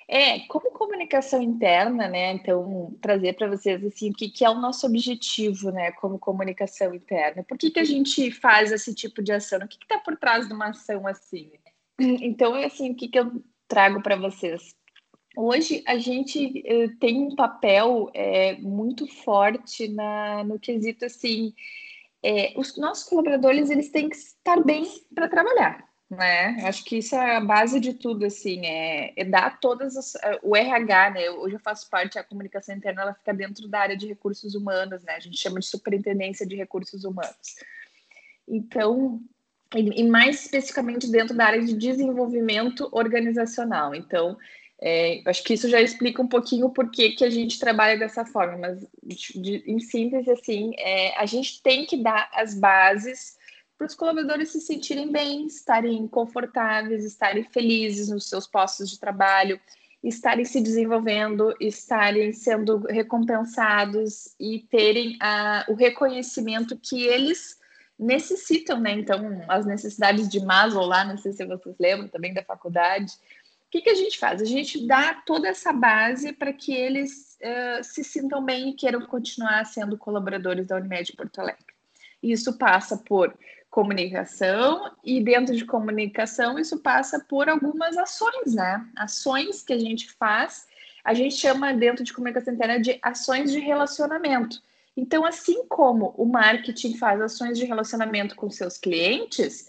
É, como comunicação interna, né, então trazer para vocês assim o que, que é o nosso objetivo, né, como comunicação interna. Por que que a gente faz esse tipo de ação? O que está por trás de uma ação assim? Então, é assim, o que que eu trago para vocês? Hoje a gente eh, tem um papel é, muito forte na, no quesito assim, é, os nossos colaboradores eles têm que estar bem para trabalhar, né? Acho que isso é a base de tudo, assim, é, é dar todas as, o RH, né? Hoje eu faço parte da comunicação interna, ela fica dentro da área de recursos humanos, né? A gente chama de superintendência de recursos humanos. Então, e mais especificamente dentro da área de desenvolvimento organizacional. Então, é, acho que isso já explica um pouquinho por que, a gente trabalha dessa forma, mas de, de, em síntese, assim, é, a gente tem que dar as bases para os colaboradores se sentirem bem, estarem confortáveis, estarem felizes nos seus postos de trabalho, estarem se desenvolvendo, estarem sendo recompensados e terem a, o reconhecimento que eles necessitam, né? Então, as necessidades de Maslow lá, não sei se vocês lembram também da faculdade, que, que a gente faz? A gente dá toda essa base para que eles uh, se sintam bem e queiram continuar sendo colaboradores da Unimed Porto Alegre. Isso passa por comunicação e dentro de comunicação isso passa por algumas ações, né? Ações que a gente faz, a gente chama dentro de comunicação interna de ações de relacionamento. Então, assim como o marketing faz ações de relacionamento com seus clientes,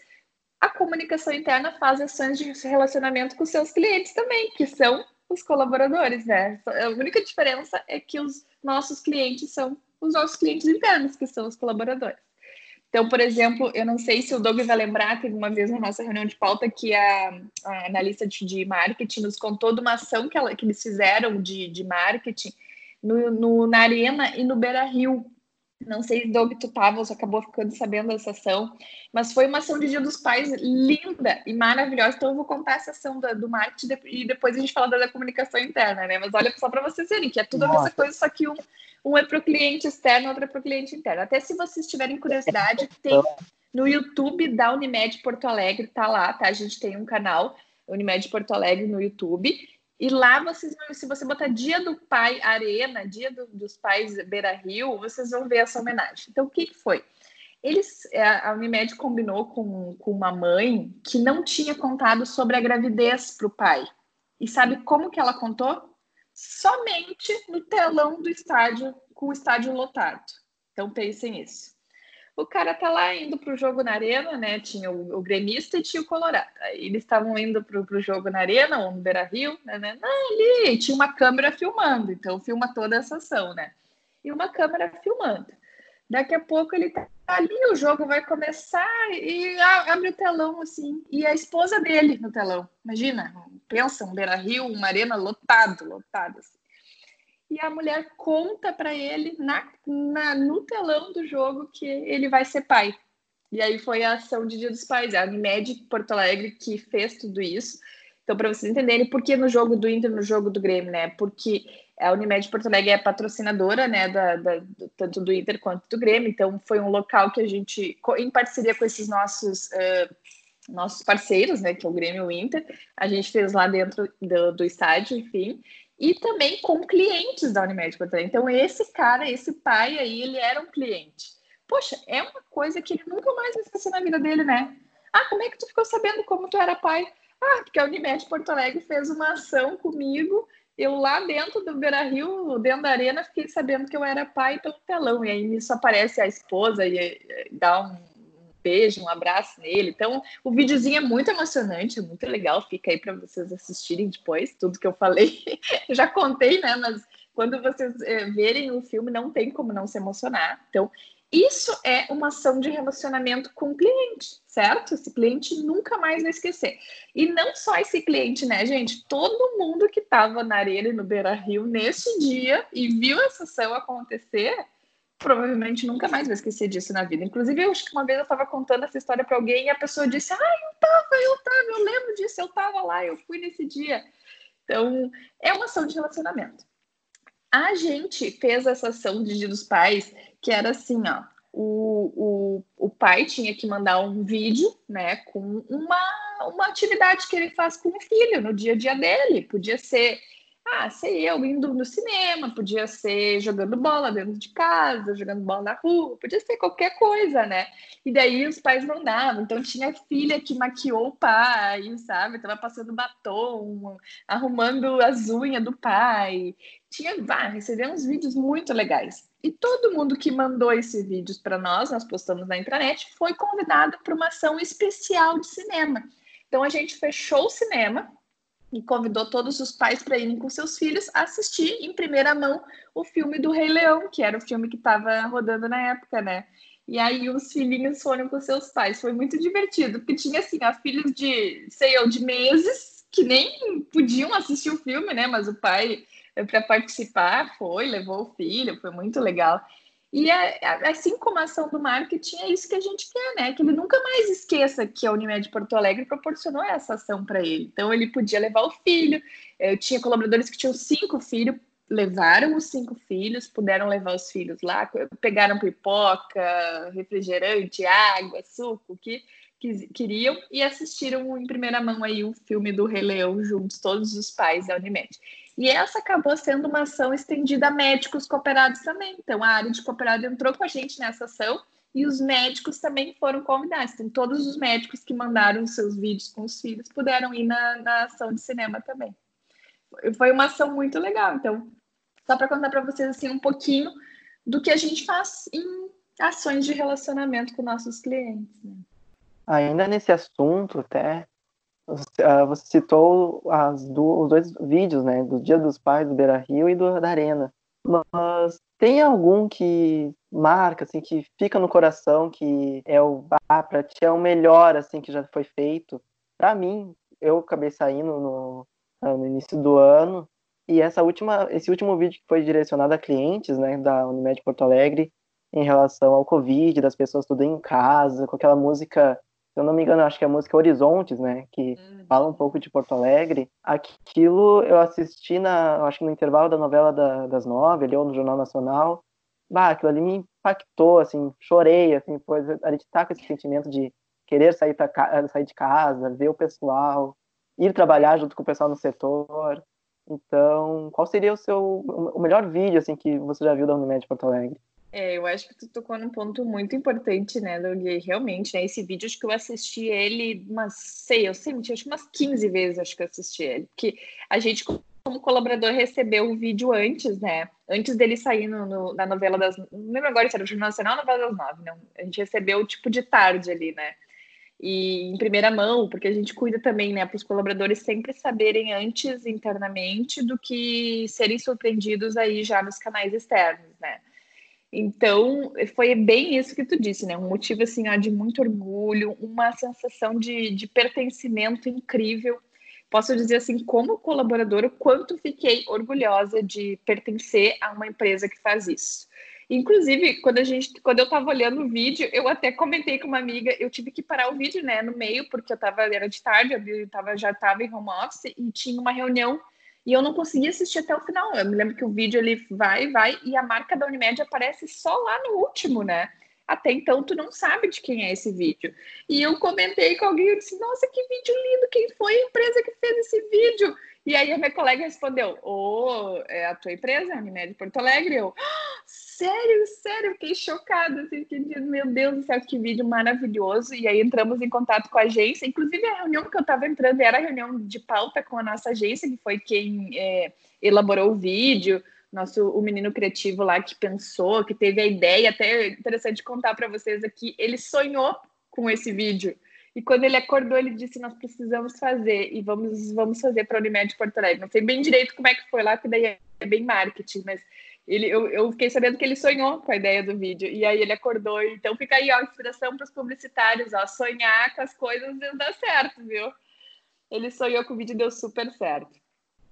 a comunicação interna faz ações de relacionamento com seus clientes também, que são os colaboradores, né? A única diferença é que os nossos clientes são os nossos clientes internos, que são os colaboradores. Então, por exemplo, eu não sei se o Doug vai lembrar, teve uma vez na nossa reunião de pauta que a, a analista de, marketing nos contou de uma ação que, ela, que eles fizeram de, de marketing no, no, na Arena e no Beira Rio. Não sei, Doug, tu tava, você acabou ficando sabendo dessa ação, mas foi uma ação de Dia dos Pais linda e maravilhosa. Então, eu vou contar essa ação do, do marketing e depois a gente fala da comunicação interna, né? Mas olha só para vocês verem que é tudo a mesma coisa, só que um, um é para o cliente externo, outro é para o cliente interno. Até se vocês tiverem curiosidade, tem no YouTube da Unimed Porto Alegre, tá lá, tá? A gente tem um canal, Unimed Porto Alegre, no YouTube. E lá vocês se você botar Dia do Pai Arena, Dia do, dos Pais Beira Rio, vocês vão ver essa homenagem. Então, o que, que foi? Eles, é, a Unimed combinou com, com uma mãe que não tinha contado sobre a gravidez para o pai. E sabe como que ela contou? Somente no telão do estádio, com o estádio lotado. Então pensem nisso. O cara tá lá indo pro jogo na arena, né? Tinha o, o gremista e tinha o Colorado. Aí eles estavam indo pro, pro jogo na arena, ou no Beira Rio, né, né? Ali tinha uma câmera filmando, então filma toda essa ação, né? E uma câmera filmando. Daqui a pouco ele tá ali, o jogo vai começar e abre o telão assim, e a esposa dele no telão. Imagina, pensa, um Beira Rio, uma arena lotado, lotado. Assim e a mulher conta para ele na, na, no telão do jogo que ele vai ser pai. E aí foi a ação de Dia dos Pais, a Unimed Porto Alegre que fez tudo isso. Então, para vocês entenderem por que no jogo do Inter, no jogo do Grêmio, né? Porque a Unimed Porto Alegre é patrocinadora, né, da, da, tanto do Inter quanto do Grêmio. Então, foi um local que a gente, em parceria com esses nossos uh, nossos parceiros, né, que é o Grêmio e o Inter, a gente fez lá dentro do, do estádio, enfim e também com clientes da Unimed Porto Alegre. Então, esse cara, esse pai aí, ele era um cliente. Poxa, é uma coisa que ele nunca mais vai na vida dele, né? Ah, como é que tu ficou sabendo como tu era pai? Ah, porque a Unimed Porto Alegre fez uma ação comigo. Eu lá dentro do Beira Rio, dentro da arena, fiquei sabendo que eu era pai pelo telão. E aí nisso aparece a esposa e dá um beijo, um abraço nele. Então, o videozinho é muito emocionante, é muito legal. Fica aí para vocês assistirem depois, tudo que eu falei. eu já contei, né? Mas quando vocês é, verem o filme, não tem como não se emocionar. Então, isso é uma ação de relacionamento com o cliente, certo? Esse cliente nunca mais vai esquecer. E não só esse cliente, né, gente? Todo mundo que estava na areia no Beira Rio nesse dia e viu essa ação acontecer provavelmente nunca mais vai esquecer disso na vida. Inclusive, eu acho que uma vez eu estava contando essa história para alguém e a pessoa disse: Ah, eu tava, eu tava, eu lembro disso, eu tava lá, eu fui nesse dia. Então, é uma ação de relacionamento. A gente fez essa ação de Dia dos Pais, que era assim, ó. O, o, o pai tinha que mandar um vídeo, né, com uma, uma atividade que ele faz com o filho no dia a dia dele. Podia ser ah, ser eu indo no cinema, podia ser jogando bola dentro de casa, jogando bola na rua, podia ser qualquer coisa, né? E daí os pais mandavam. Então tinha filha que maquiou o pai, sabe? Tava passando batom, arrumando as unhas do pai. Tinha, recebeu uns vídeos muito legais. E todo mundo que mandou esses vídeos para nós, nós postamos na intranet, foi convidado para uma ação especial de cinema. Então a gente fechou o cinema e convidou todos os pais para irem com seus filhos assistir em primeira mão o filme do Rei Leão, que era o filme que estava rodando na época, né? E aí os filhinhos foram com seus pais. Foi muito divertido, porque tinha assim, ó, filhos de, sei eu, de meses, que nem podiam assistir o filme, né? Mas o pai, eh, para participar, foi, levou o filho, foi muito legal. E é, é, assim como a ação do marketing, é isso que a gente quer, né? Que ele nunca mais esqueça que a Unimed Porto Alegre proporcionou essa ação para ele. Então, ele podia levar o filho. Eu tinha colaboradores que tinham cinco filhos, levaram os cinco filhos, puderam levar os filhos lá, pegaram pipoca, refrigerante, água, suco, o que, que queriam e assistiram em primeira mão aí o filme do Rei Leão juntos, todos os pais da Unimed. E essa acabou sendo uma ação estendida a médicos cooperados também. Então, a área de cooperado entrou com a gente nessa ação e os médicos também foram convidados. Então, todos os médicos que mandaram seus vídeos com os filhos puderam ir na, na ação de cinema também. Foi uma ação muito legal. Então, só para contar para vocês assim um pouquinho do que a gente faz em ações de relacionamento com nossos clientes. Né? Ainda nesse assunto, até você citou do, os dois vídeos, né? Do Dia dos Pais do Beira Rio e do da Arena. Mas tem algum que marca, assim, que fica no coração, que é o ah, pra ti é o melhor, assim, que já foi feito? Para mim, eu acabei saindo no, ah, no início do ano e essa última, esse último vídeo que foi direcionado a clientes, né, da Unimed Porto Alegre, em relação ao Covid, das pessoas tudo em casa, com aquela música se eu não me engano, acho que é a música Horizontes, né? Que uhum. fala um pouco de Porto Alegre. Aquilo eu assisti na, acho que no intervalo da novela da, das nove, ali, ou no Jornal Nacional. Bah, aquilo ali me impactou, assim, chorei, assim, pois a gente tá com esse sentimento de querer sair, pra, sair de casa, ver o pessoal, ir trabalhar junto com o pessoal no setor. Então, qual seria o seu o melhor vídeo assim que você já viu da Unimed Porto Alegre? É, eu acho que tu tocou num ponto muito importante, né, Doug? Realmente, né, esse vídeo, acho que eu assisti ele umas, sei, eu sei, acho que umas 15 vezes acho que eu assisti ele. Porque a gente, como colaborador, recebeu o vídeo antes, né? Antes dele sair no, no, na novela das... Não lembro agora se era o Jornal Nacional ou novela das nove, não. A gente recebeu, tipo, de tarde ali, né? E em primeira mão, porque a gente cuida também, né, para os colaboradores sempre saberem antes internamente do que serem surpreendidos aí já nos canais externos, né? Então, foi bem isso que tu disse, né? Um motivo assim, ó, de muito orgulho, uma sensação de, de pertencimento incrível. Posso dizer assim, como colaboradora, o quanto fiquei orgulhosa de pertencer a uma empresa que faz isso. Inclusive, quando a gente, quando eu estava olhando o vídeo, eu até comentei com uma amiga, eu tive que parar o vídeo, né, no meio, porque eu tava, era de tarde, eu tava, já estava em home office e tinha uma reunião e eu não consegui assistir até o final. Eu me lembro que o vídeo ele vai, vai, e a marca da Unimed aparece só lá no último, né? Até então tu não sabe de quem é esse vídeo. E eu comentei com alguém e disse: Nossa, que vídeo lindo! Quem foi a empresa que fez esse vídeo? E aí a minha colega respondeu: Ô, oh, é a tua empresa, a Unimed Porto Alegre? Eu, ah, sério, sério, fiquei chocada, assim, meu Deus do céu, que vídeo maravilhoso. E aí entramos em contato com a agência, inclusive a reunião que eu estava entrando era a reunião de pauta com a nossa agência, que foi quem é, elaborou o vídeo, nosso o menino criativo lá que pensou, que teve a ideia, até interessante contar para vocês aqui, ele sonhou com esse vídeo. E quando ele acordou, ele disse: Nós precisamos fazer e vamos, vamos fazer para a Unimed Porto Alegre. Não sei bem direito como é que foi lá, porque daí é bem marketing, mas ele, eu, eu, fiquei sabendo que ele sonhou com a ideia do vídeo. E aí ele acordou. Então fica aí, ó, inspiração para os publicitários, ó. Sonhar com as coisas dá certo, viu? Ele sonhou com o vídeo deu super certo.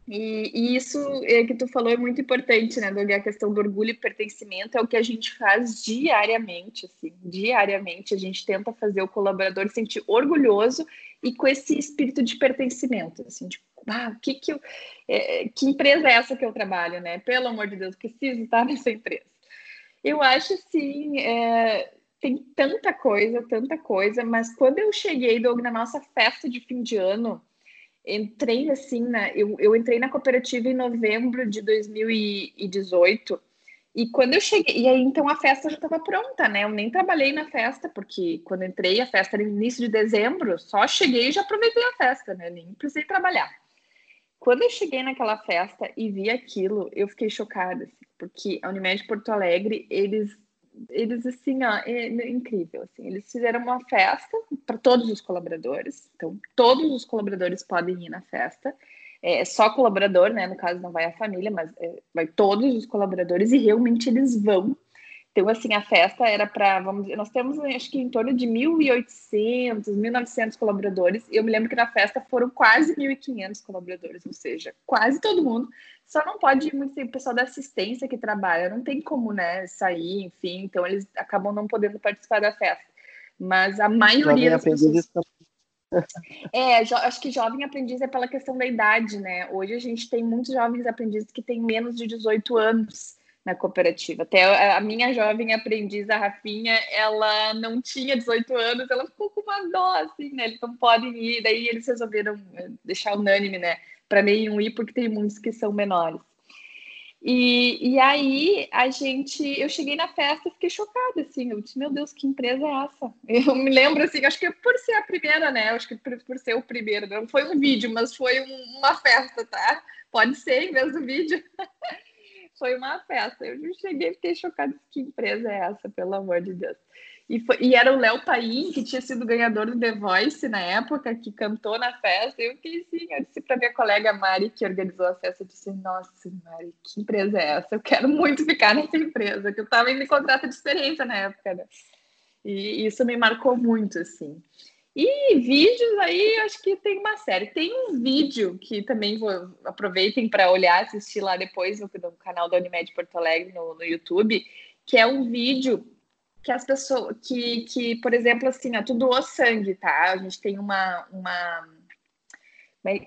E, e, isso é que tu falou é muito importante, né, Doug? A questão do orgulho e pertencimento é o que a gente faz diariamente, assim, diariamente a gente tenta fazer o colaborador se sentir orgulhoso e com esse espírito de pertencimento, assim, de ah, que, que, eu, é, que empresa é essa que eu trabalho, né? Pelo amor de Deus, preciso estar nessa empresa. Eu acho, sim, é, tem tanta coisa, tanta coisa, mas quando eu cheguei, Doug, na nossa festa de fim de ano, entrei assim, né? Eu, eu entrei na cooperativa em novembro de 2018. E quando eu cheguei, e aí então a festa já estava pronta, né? Eu nem trabalhei na festa, porque quando entrei, a festa era início de dezembro, só cheguei e já aproveitei a festa, né? Nem precisei trabalhar. Quando eu cheguei naquela festa e vi aquilo, eu fiquei chocada, assim, porque a Unimed Porto Alegre, eles eles assim, ó, é incrível, assim, eles fizeram uma festa para todos os colaboradores, então todos os colaboradores podem ir na festa, é só colaborador, né, no caso não vai a família, mas é, vai todos os colaboradores e realmente eles vão então, assim, a festa era para, vamos dizer, nós temos acho que em torno de 1.800, 1.900 colaboradores. E eu me lembro que na festa foram quase 1.500 colaboradores, ou seja, quase todo mundo. Só não pode ir muito o pessoal da assistência que trabalha, não tem como, né, sair, enfim. Então, eles acabam não podendo participar da festa. Mas a maioria das pessoas... É, acho que jovem aprendiz é pela questão da idade, né? Hoje a gente tem muitos jovens aprendizes que têm menos de 18 anos na cooperativa. Até a minha jovem aprendiz, a Rafinha, ela não tinha 18 anos, ela ficou com uma dó, assim, né? Eles não podem ir, daí eles resolveram eh, deixar unânime, né? Para nenhum ir, porque tem muitos que são menores. E, e aí a gente, eu cheguei na festa e fiquei chocada, assim, eu disse, meu Deus, que empresa é essa? Eu me lembro, assim, acho que por ser a primeira, né, acho que por, por ser o primeiro, não foi um vídeo, mas foi um, uma festa, tá? Pode ser em vez do vídeo. foi uma festa. Eu cheguei e fiquei chocada. Que empresa é essa, pelo amor de Deus? E, foi, e era o Léo Paim, que tinha sido ganhador do The Voice na época, que cantou na festa. Eu fiquei assim, eu disse para minha colega Mari, que organizou a festa, eu disse, nossa, Mari, que empresa é essa? Eu quero muito ficar nessa empresa, que eu estava em contrato de experiência na época, né? E isso me marcou muito, assim. E vídeos aí, acho que tem uma série. Tem um vídeo que também vou, aproveitem para olhar, assistir lá depois no, no, canal da Unimed Porto Alegre no, no, YouTube, que é um vídeo que as pessoas, que, que por exemplo, assim, ó, tu doou sangue, tá? A gente tem uma, uma,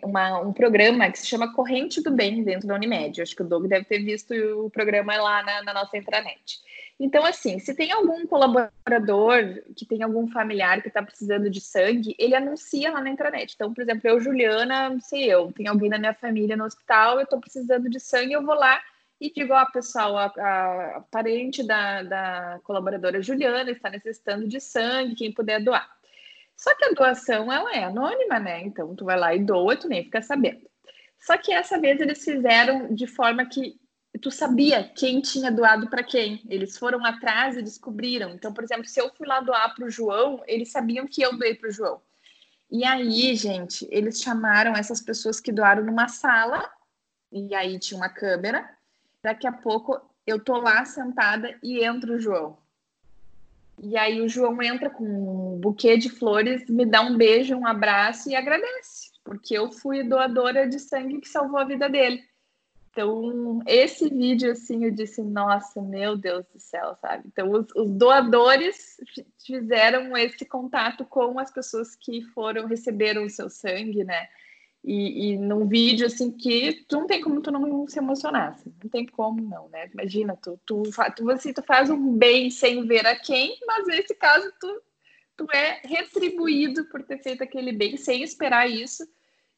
uma, um programa que se chama Corrente do Bem dentro da Unimed. acho que o Doug deve ter visto o programa lá na, na nossa intranet. Então, assim, se tem algum colaborador que tem algum familiar que está precisando de sangue, ele anuncia lá na intranet. Então, por exemplo, eu, Juliana, sei eu, tem alguém na minha família no hospital, eu estou precisando de sangue, eu vou lá e digo, ó, pessoal, a, a, a parente da, da colaboradora Juliana está necessitando de sangue, quem puder doar. Só que a doação, ela é anônima, né? Então, tu vai lá e doa, tu nem fica sabendo. Só que essa vez eles fizeram de forma que tu sabia quem tinha doado para quem. Eles foram atrás e descobriram. Então, por exemplo, se eu fui lá doar para o João, eles sabiam que eu doei para o João. E aí, gente, eles chamaram essas pessoas que doaram numa sala, e aí tinha uma câmera. Daqui a pouco eu tô lá sentada e entra o João. E aí o João entra com um buquê de flores, me dá um beijo, um abraço e agradece, porque eu fui doadora de sangue que salvou a vida dele. Então, esse vídeo, assim, eu disse, nossa, meu Deus do céu, sabe? Então, os, os, doadores fizeram esse contato com as pessoas que foram, receberam o seu sangue, né? E, e num vídeo, assim, que tu não tem como tu não se emocionar, assim, não tem como não, né? Imagina, tu, tu, tu, assim, tu faz um bem sem ver a quem, mas nesse caso, tu, tu é retribuído por ter feito aquele bem sem esperar isso,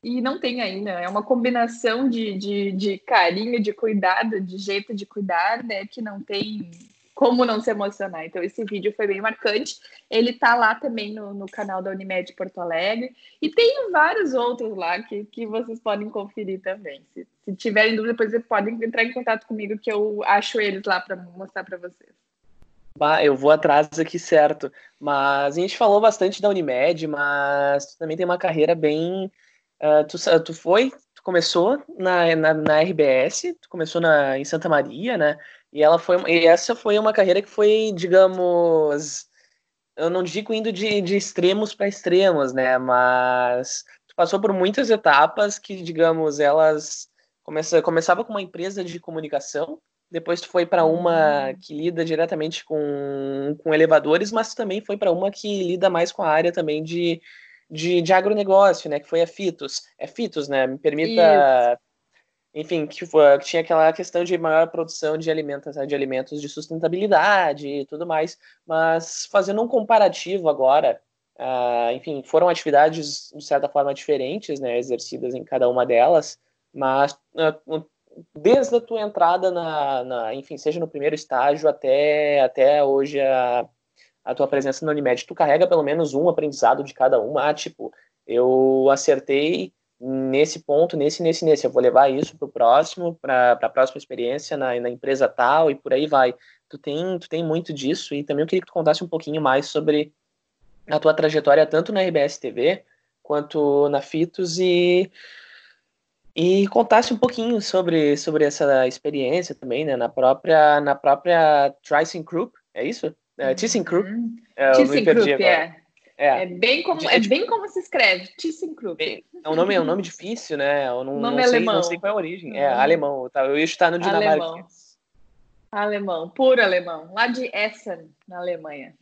e não tem ainda. É uma combinação de, de, de carinho, de cuidado, de jeito de cuidar, né? Que não tem como não se emocionar. Então, esse vídeo foi bem marcante. Ele tá lá também no, no canal da Unimed Porto Alegre. E tem vários outros lá que, que vocês podem conferir também. Se, se tiverem dúvida, depois vocês podem entrar em contato comigo, que eu acho eles lá para mostrar para vocês. Bah, eu vou atrás aqui, certo. Mas a gente falou bastante da Unimed, mas também tem uma carreira bem Uh, tu, tu foi, tu começou na, na, na, RBS, tu começou na, em Santa Maria, né? E ela foi, e essa foi uma carreira que foi, digamos, eu não digo indo de, de extremos para extremos, né? Mas tu passou por muitas etapas que, digamos, elas Começa, começava com uma empresa de comunicação, depois tu foi para uma que lida diretamente com, com elevadores, mas também foi para uma que lida mais com a área também de, de, de agronegócio, né? Que foi a Fitos. É Fitos, né? Me permita. Isso. Enfim, que, foi, que tinha aquela questão de maior produção de alimentos, de alimentos de sustentabilidade e tudo mais. Mas fazendo um comparativo agora, uh, enfim, foram atividades de certa forma diferentes, né? Exercidas em cada uma delas, mas uh, desde a tua entrada na, na, enfim, seja no primeiro estágio até, até hoje a, a tua presença na Unimed, tu carrega pelo menos um aprendizado de cada uma, ah, tipo, eu acertei nesse ponto, nesse, nesse, nesse, eu vou levar isso para o próximo, para a próxima experiência na, na empresa tal e por aí vai. Tu tem, tu tem muito disso e também eu queria que tu contasse um pouquinho mais sobre a tua trajetória tanto na RBS TV quanto na Fitos e e contasse um pouquinho sobre, sobre essa experiência também, né, na própria na própria Tricing Group, é isso? É, ThyssenKrupp? Uhum. É, ThyssenKrupp, é. É. é. bem como, é bem como se escreve, ThyssenKrupp. É um nome, é um nome difícil, né? Eu não, nome não sei, alemão. não sei qual é a origem. É, uhum. alemão. Tá? Eu ia estar no Dinamarca. Alemão. alemão, puro alemão. Lá de Essen, na Alemanha.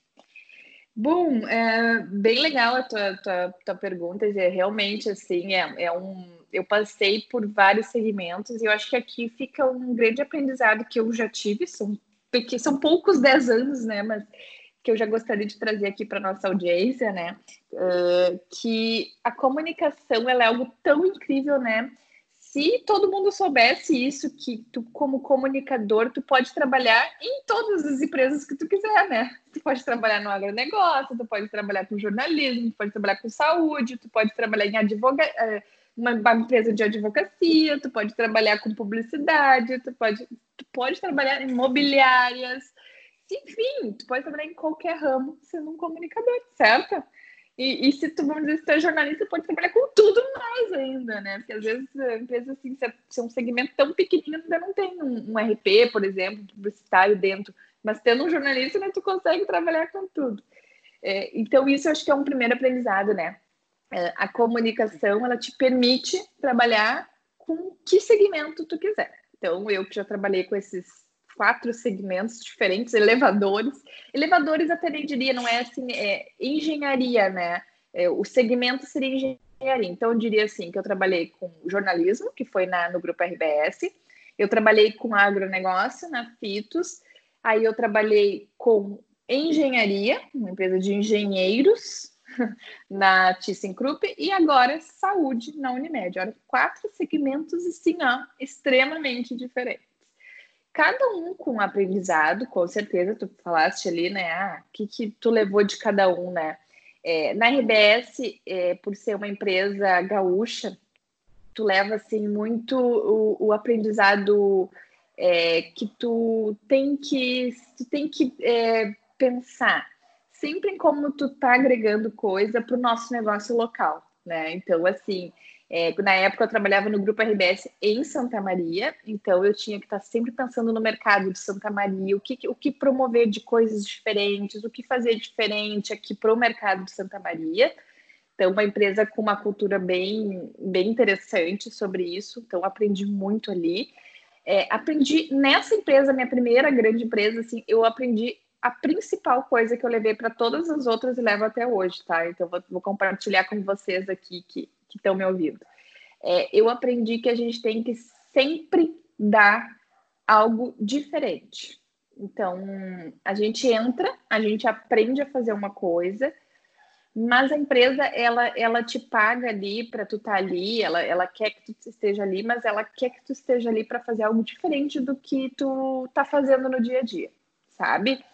Bom, é bem legal a tua, tua, tua pergunta. É realmente assim, é, é um eu passei por vários segmentos e eu acho que aqui fica um grande aprendizado que eu já tive, são, porque são poucos dez anos, né, mas que eu já gostaria de trazer aqui para nossa audiência, né, uh, que a comunicação ela é algo tão incrível, né, se todo mundo soubesse isso, que tu, como comunicador, tu pode trabalhar em todas as empresas que tu quiser, né? Tu pode trabalhar no agronegócio, tu pode trabalhar com jornalismo, tu pode trabalhar com saúde, tu pode trabalhar em advogacia, eh, uma, uma, empresa de advocacia, tu pode trabalhar com publicidade, tu pode, tu pode trabalhar em imobiliárias, enfim, tu pode trabalhar em qualquer ramo sendo um comunicador, certo? E, e se tu, vamos dizer, se tu é jornalista, pode trabalhar com tudo mais ainda, né? Porque às vezes a empresa, assim, se é, se é um segmento tão pequenininho, ainda não tem um, um, RP, por exemplo, publicitário dentro, mas tendo um jornalista, né, tu consegue trabalhar com tudo. É, então, isso eu acho que é um primeiro aprendizado, né? É, a comunicação ela te permite trabalhar com que segmento tu quiser. Então, eu que já trabalhei com esses quatro segmentos diferentes, elevadores. Elevadores até nem diria, não é assim, é engenharia, né? É, o segmento seria engenharia. Então, eu diria assim, que eu trabalhei com jornalismo, que foi na, no grupo RBS. Eu trabalhei com agronegócio, na FITOS. Aí eu trabalhei com engenharia, uma empresa de engenheiros, na ThyssenKrupp e agora saúde na Unimed. Olha, quatro segmentos assim, ó, extremamente diferentes. Cada um com aprendizado, com certeza, tu falaste ali, né? Ah, o que, que tu levou de cada um, né? É, na RBS, é, por ser uma empresa gaúcha, tu leva assim muito o, o aprendizado é, que tu tem que tu tem que é, pensar sempre em como tu tá agregando coisa para o nosso negócio local, né? Então, assim, é, na época eu trabalhava no Grupo RBS em Santa Maria, então eu tinha que estar tá sempre pensando no mercado de Santa Maria, o que, o que promover de coisas diferentes, o que fazer diferente aqui para o mercado de Santa Maria. Então, uma empresa com uma cultura bem, bem interessante sobre isso, então aprendi muito ali. É, aprendi nessa empresa, minha primeira grande empresa, assim, eu aprendi a principal coisa que eu levei para todas as outras e levo até hoje, tá? Então, vou, vou compartilhar com vocês aqui que estão me ouvindo. É, eu aprendi que a gente tem que sempre dar algo diferente. Então, a gente entra, a gente aprende a fazer uma coisa, mas a empresa ela, ela te paga ali para tu estar tá ali, ela, ela quer que tu esteja ali, mas ela quer que tu esteja ali para fazer algo diferente do que tu tá fazendo no dia a dia, sabe?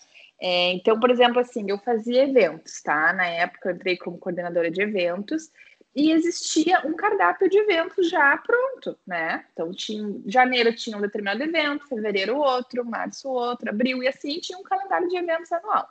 É, então, por exemplo, assim, eu fazia eventos, tá? Na época eu entrei como coordenadora de eventos e existia um cardápio de eventos já pronto, né? Então, tinha, janeiro tinha um determinado evento, fevereiro outro, março outro, abril e assim tinha um calendário de eventos anual.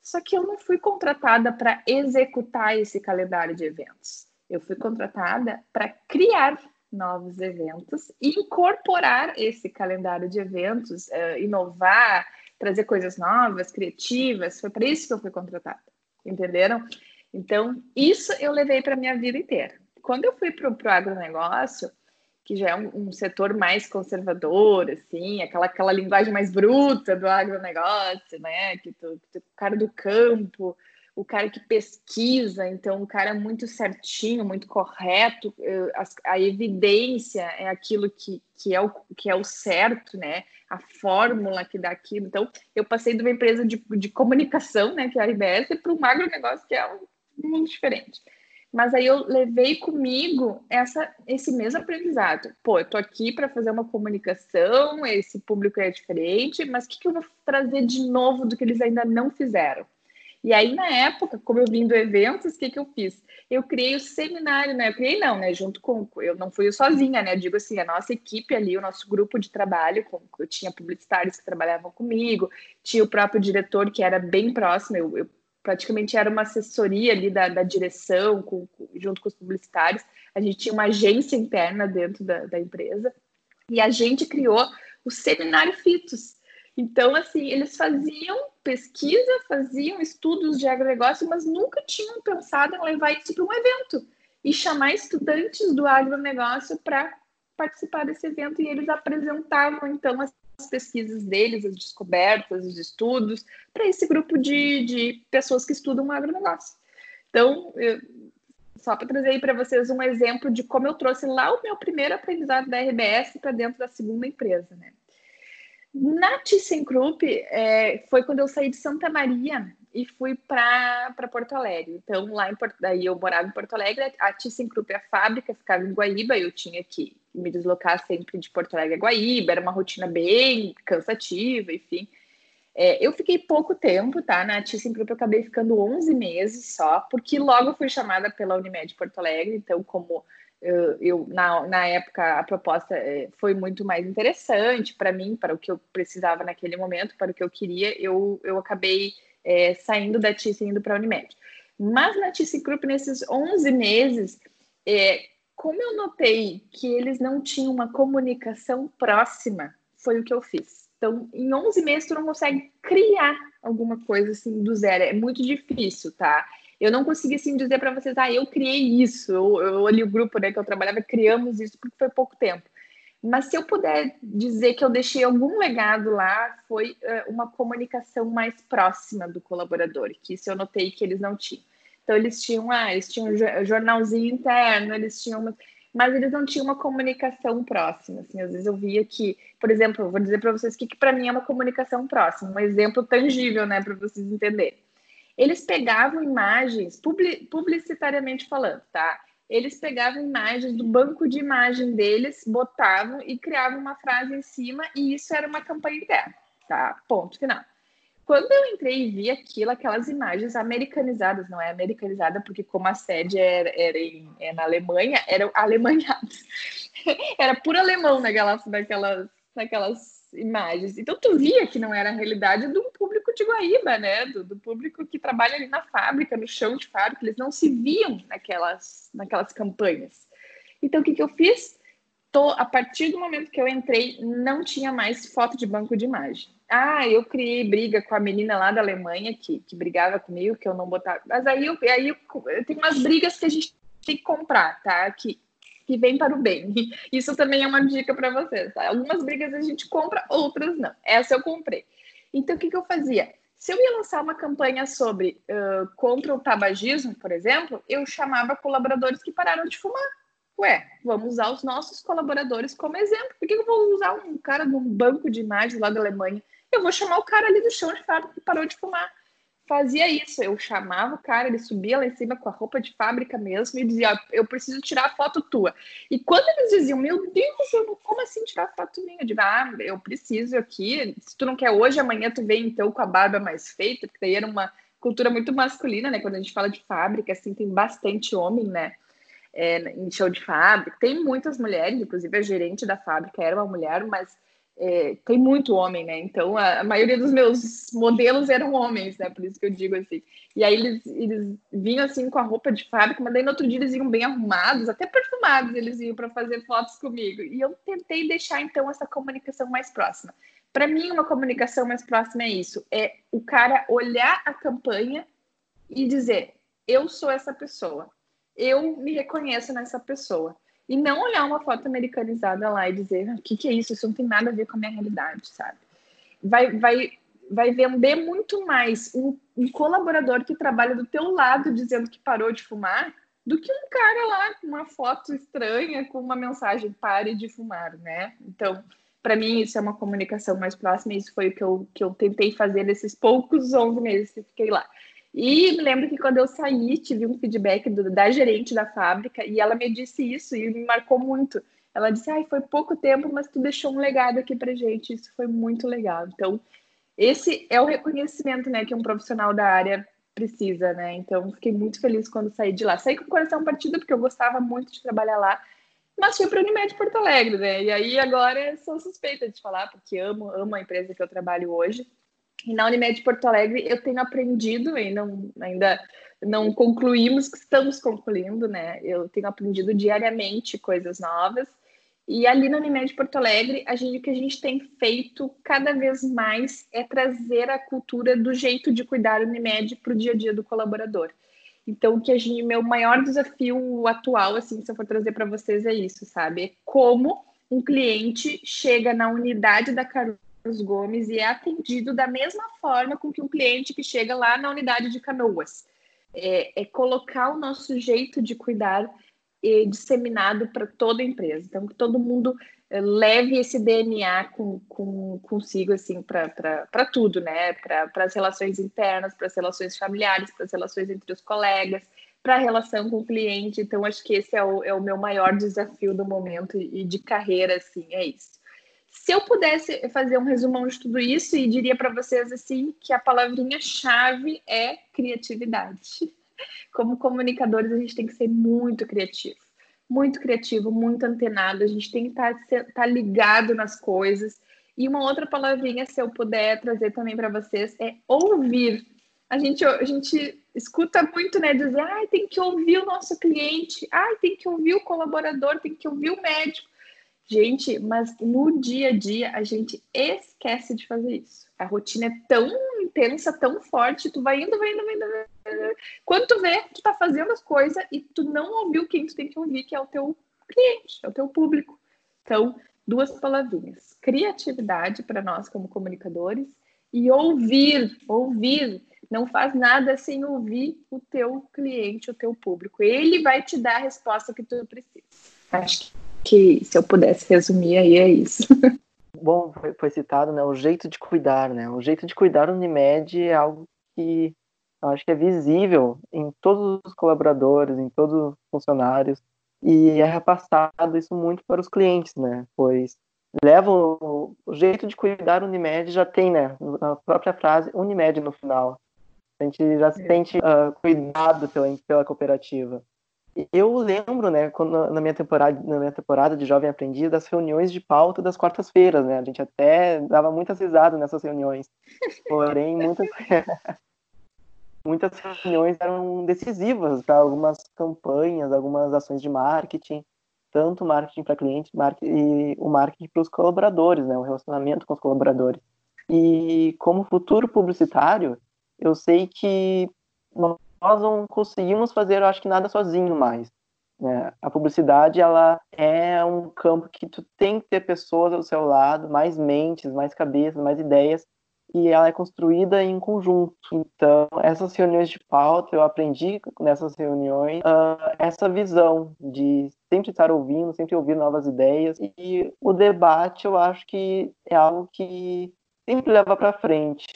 Só que eu não fui contratada para executar esse calendário de eventos. Eu fui contratada para criar novos eventos incorporar esse calendário de eventos, uh, inovar, trazer coisas novas, criativas. Foi para isso que eu fui contratada, entenderam? Então, isso eu levei para minha vida inteira. Quando eu fui para o agronegócio, que já é um, um, setor mais conservador, assim, aquela, aquela linguagem mais bruta do agronegócio, né? Que tu, tu, cara do campo, o cara que pesquisa, então o cara muito certinho, muito correto, a, a evidência é aquilo que, que, é o, que é o certo, né? A fórmula que dá aquilo. Então, eu passei de uma empresa de, de comunicação, né, que é a RBS, para um agronegócio que é um mundo diferente. Mas aí eu levei comigo essa, esse mesmo aprendizado. Pô, eu tô aqui para fazer uma comunicação, esse público é diferente, mas o que, que eu vou trazer de novo do que eles ainda não fizeram? E aí, na época, como eu vim do eventos, o que, que eu fiz? Eu criei o seminário, né? Eu criei não, né? Junto com. Eu não fui sozinha, né? Eu digo assim, a nossa equipe ali, o nosso grupo de trabalho, com, eu tinha publicitários que trabalhavam comigo, tinha o próprio diretor que era bem próximo, eu, eu praticamente era uma assessoria ali da, da direção, com, junto com os publicitários. A gente tinha uma agência interna dentro da, da empresa e a gente criou o Seminário Fitos. Então, assim, eles faziam pesquisa, faziam estudos de agronegócio, mas nunca tinham pensado em levar isso para um evento e chamar estudantes do agronegócio para participar desse evento e eles apresentavam, então, as as pesquisas deles, as descobertas, os estudos, para esse grupo de, de pessoas que estudam agronegócio. Então, eu, só para trazer aí para vocês um exemplo de como eu trouxe lá o meu primeiro aprendizado da RBS para dentro da segunda empresa, né? Na ThyssenKrupp, é, foi quando eu saí de Santa Maria e fui para Porto Alegre. Então, lá em Porto, daí eu morava em Porto Alegre, a ThyssenKrupp, a fábrica, ficava em Guaíba, eu tinha que me deslocar sempre de Porto Alegre a Guaíba, era uma rotina bem cansativa, enfim. É, eu fiquei pouco tempo, tá? Na ThyssenKrupp eu acabei ficando 11 meses só, porque logo fui chamada pela Unimed Porto Alegre, então como eu, eu na, na época a proposta é, foi muito mais interessante para mim, para o que eu precisava naquele momento, para o que eu queria, eu, eu acabei é, saindo da Thyssen indo para a Unimed. Mas na ThyssenKrupp, nesses 11 meses, é, como eu notei que eles não tinham uma comunicação próxima, foi o que eu fiz. Então, em 11 meses, tu não consegue criar alguma coisa assim do zero. É muito difícil, tá? Eu não consegui assim dizer para vocês, ah, eu criei isso. Eu, eu ali o grupo né, que eu trabalhava, criamos isso porque foi pouco tempo. Mas se eu puder dizer que eu deixei algum legado lá, foi uh, uma comunicação mais próxima do colaborador, que isso eu notei que eles não tinham. Então eles tinham, ah, eles tinham um jornalzinho interno, eles tinham uma... mas eles não tinham uma comunicação próxima. Assim, às vezes eu via que, por exemplo, vou dizer para vocês que, que para mim é uma comunicação próxima, um exemplo tangível, né, para vocês entenderem. Eles pegavam imagens, publicitariamente falando, tá? eles pegavam imagens do banco de imagem deles, botavam e criavam uma frase em cima, e isso era uma campanha interna, tá? Ponto final. Quando eu entrei e vi aquilo, aquelas imagens americanizadas, não é americanizada, porque como a sede era, era em, é na Alemanha, eram alemanhadas. era por alemão naquelas, naquelas, naquelas imagens. Então tu via que não era a realidade do público de Guaíba, né? Do, do, público que trabalha ali na fábrica, no chão de fábrica, eles não se viam naquelas, naquelas campanhas. Então o que, que eu fiz? Tô, a partir do momento que eu entrei, não tinha mais foto de banco de imagem. Ah, eu criei briga com a menina lá da Alemanha que, que brigava comigo, que eu não botava. Mas aí, eu, aí tenho umas brigas que a gente tem que comprar, tá? Que que vem para o bem. Isso também é uma dica para vocês. Tá? Algumas brigas a gente compra, outras não. Essa eu comprei. Então, o que, que eu fazia? Se eu ia lançar uma campanha sobre uh, contra o tabagismo, por exemplo, eu chamava colaboradores que pararam de fumar. Ué, vamos usar os nossos colaboradores como exemplo. Por que eu vou usar um cara de um banco de imagens lá da Alemanha? Eu vou chamar o cara ali do chão de fábrica que parou de fumar fazia isso. Eu chamava o cara, ele subia lá em cima com a roupa de fábrica mesmo e dizia: Eu preciso tirar a foto tua. E quando eles diziam: Meu Deus, eu não, como assim tirar foto minha? Eu digo: Ah, eu preciso aqui. Se tu não quer hoje, amanhã tu vem então com a barba mais feita, porque daí era uma cultura muito masculina, né? Quando a gente fala de fábrica, assim, tem bastante homem, né? É, em show de fábrica. Tem muitas mulheres, inclusive a gerente da fábrica era uma mulher, mas é, tem muito homem, né? Então a, a, maioria dos meus modelos eram homens, né? Por isso que eu digo assim. E aí eles, eles vinham assim com a roupa de fábrica, mas daí no outro dia eles iam bem arrumados, até perfumados eles iam para fazer fotos comigo. E eu tentei deixar então essa comunicação mais próxima. Para mim, uma comunicação mais próxima é isso: é o cara olhar a campanha e dizer, eu sou essa pessoa, eu me reconheço nessa pessoa. E não olhar uma foto americanizada lá e dizer o que, que é isso, isso não tem nada a ver com a minha realidade, sabe? Vai, vai, vai vender muito mais um, um colaborador que trabalha do teu lado dizendo que parou de fumar do que um cara lá com uma foto estranha com uma mensagem pare de fumar, né? Então, para mim isso é uma comunicação mais próxima, e isso foi o que eu, que eu tentei fazer nesses poucos 11 meses que fiquei lá. E me lembro que quando eu saí, tive um feedback do, da gerente da fábrica e ela me disse isso e me marcou muito. Ela disse: Ai, foi pouco tempo, mas tu deixou um legado aqui pra gente. Isso foi muito legal. Então, esse é o reconhecimento né, que um profissional da área precisa, né? Então, fiquei muito feliz quando saí de lá. Saí com o coração partido, porque eu gostava muito de trabalhar lá, mas fui para o Unimed Porto Alegre, né? E aí agora sou suspeita de falar, porque amo, amo a empresa que eu trabalho hoje. E na Unimed Porto Alegre eu tenho aprendido, e não, ainda não concluímos, estamos concluindo, né? Eu tenho aprendido diariamente coisas novas. E ali na Unimed Porto Alegre, a gente, o que a gente tem feito cada vez mais é trazer a cultura do jeito de cuidar da Unimed para o dia a dia do colaborador. Então, que a gente, meu maior desafio atual, assim, se eu for trazer para vocês, é isso, sabe? É como um cliente chega na unidade da Carlos Gomes e é atendido da mesma forma com que um cliente que chega lá na unidade de Canoas. É, é colocar o nosso jeito de cuidar e disseminado para toda a empresa. Então, que todo mundo eh, leve esse DNA com, com, consigo, assim, para tudo, né? Para as relações internas, para as relações familiares, para as relações entre os colegas, para a relação com o cliente. Então, acho que esse é o, é o meu maior desafio do momento e de carreira, assim, é isso. Se eu pudesse fazer um resumão de tudo isso, e diria para vocês assim que a palavrinha-chave é criatividade. Como comunicadores, a gente tem que ser muito criativo, muito criativo, muito antenado. A gente tem que estar, tá tá ligado nas coisas. E uma outra palavrinha, se eu puder trazer também para vocês, é ouvir. A gente, a gente escuta muito, né? Dizer, ah, tem que ouvir o nosso cliente, ah, tem que ouvir o colaborador, tem que ouvir o médico. Gente, mas no dia a dia a gente esquece de fazer isso. A rotina é tão intensa, tão forte, tu vai indo, vai indo, vai indo. Vai indo. Quando tu vê, tu tá fazendo as coisas e tu não ouviu quem tu tem que ouvir, que é o teu cliente, é o teu público. Então, duas palavrinhas: criatividade para nós como comunicadores e ouvir, ouvir. Não faz nada sem ouvir o teu cliente, o teu público. Ele vai te dar a resposta que tu precisa. Acho que que se eu pudesse resumir aí é isso. Bom, foi, foi, citado, né, o jeito de cuidar, né? O jeito de cuidar Unimed é algo que eu acho que é visível em todos os colaboradores, em todos os funcionários e é repassado isso muito para os clientes, né? Pois levam o, o jeito de cuidar Unimed já tem, né? A própria frase Unimed no final. A gente já se é. sente uh, cuidado pela, pela cooperativa. Eu lembro, né, quando, na minha temporada, na minha temporada de jovem aprendiz, das reuniões de pauta das quartas-feiras, né? A gente até dava muitas risadas nessas reuniões. Porém, muitas muitas reuniões eram decisivas para algumas campanhas, algumas ações de marketing, tanto marketing para clientes, e o marketing para os colaboradores, né, o relacionamento com os colaboradores. E como futuro publicitário, eu sei que nós não conseguimos fazer, eu acho que nada sozinho mais. Né? A publicidade, ela é um campo que tu tem que ter pessoas ao seu lado, mais mentes, mais cabeças, mais ideias, e ela é construída em conjunto. Então, essas reuniões de pauta, eu aprendi nessas reuniões uh, essa visão de sempre estar ouvindo, sempre ouvir novas ideias, e o debate, eu acho que é algo que sempre leva para frente.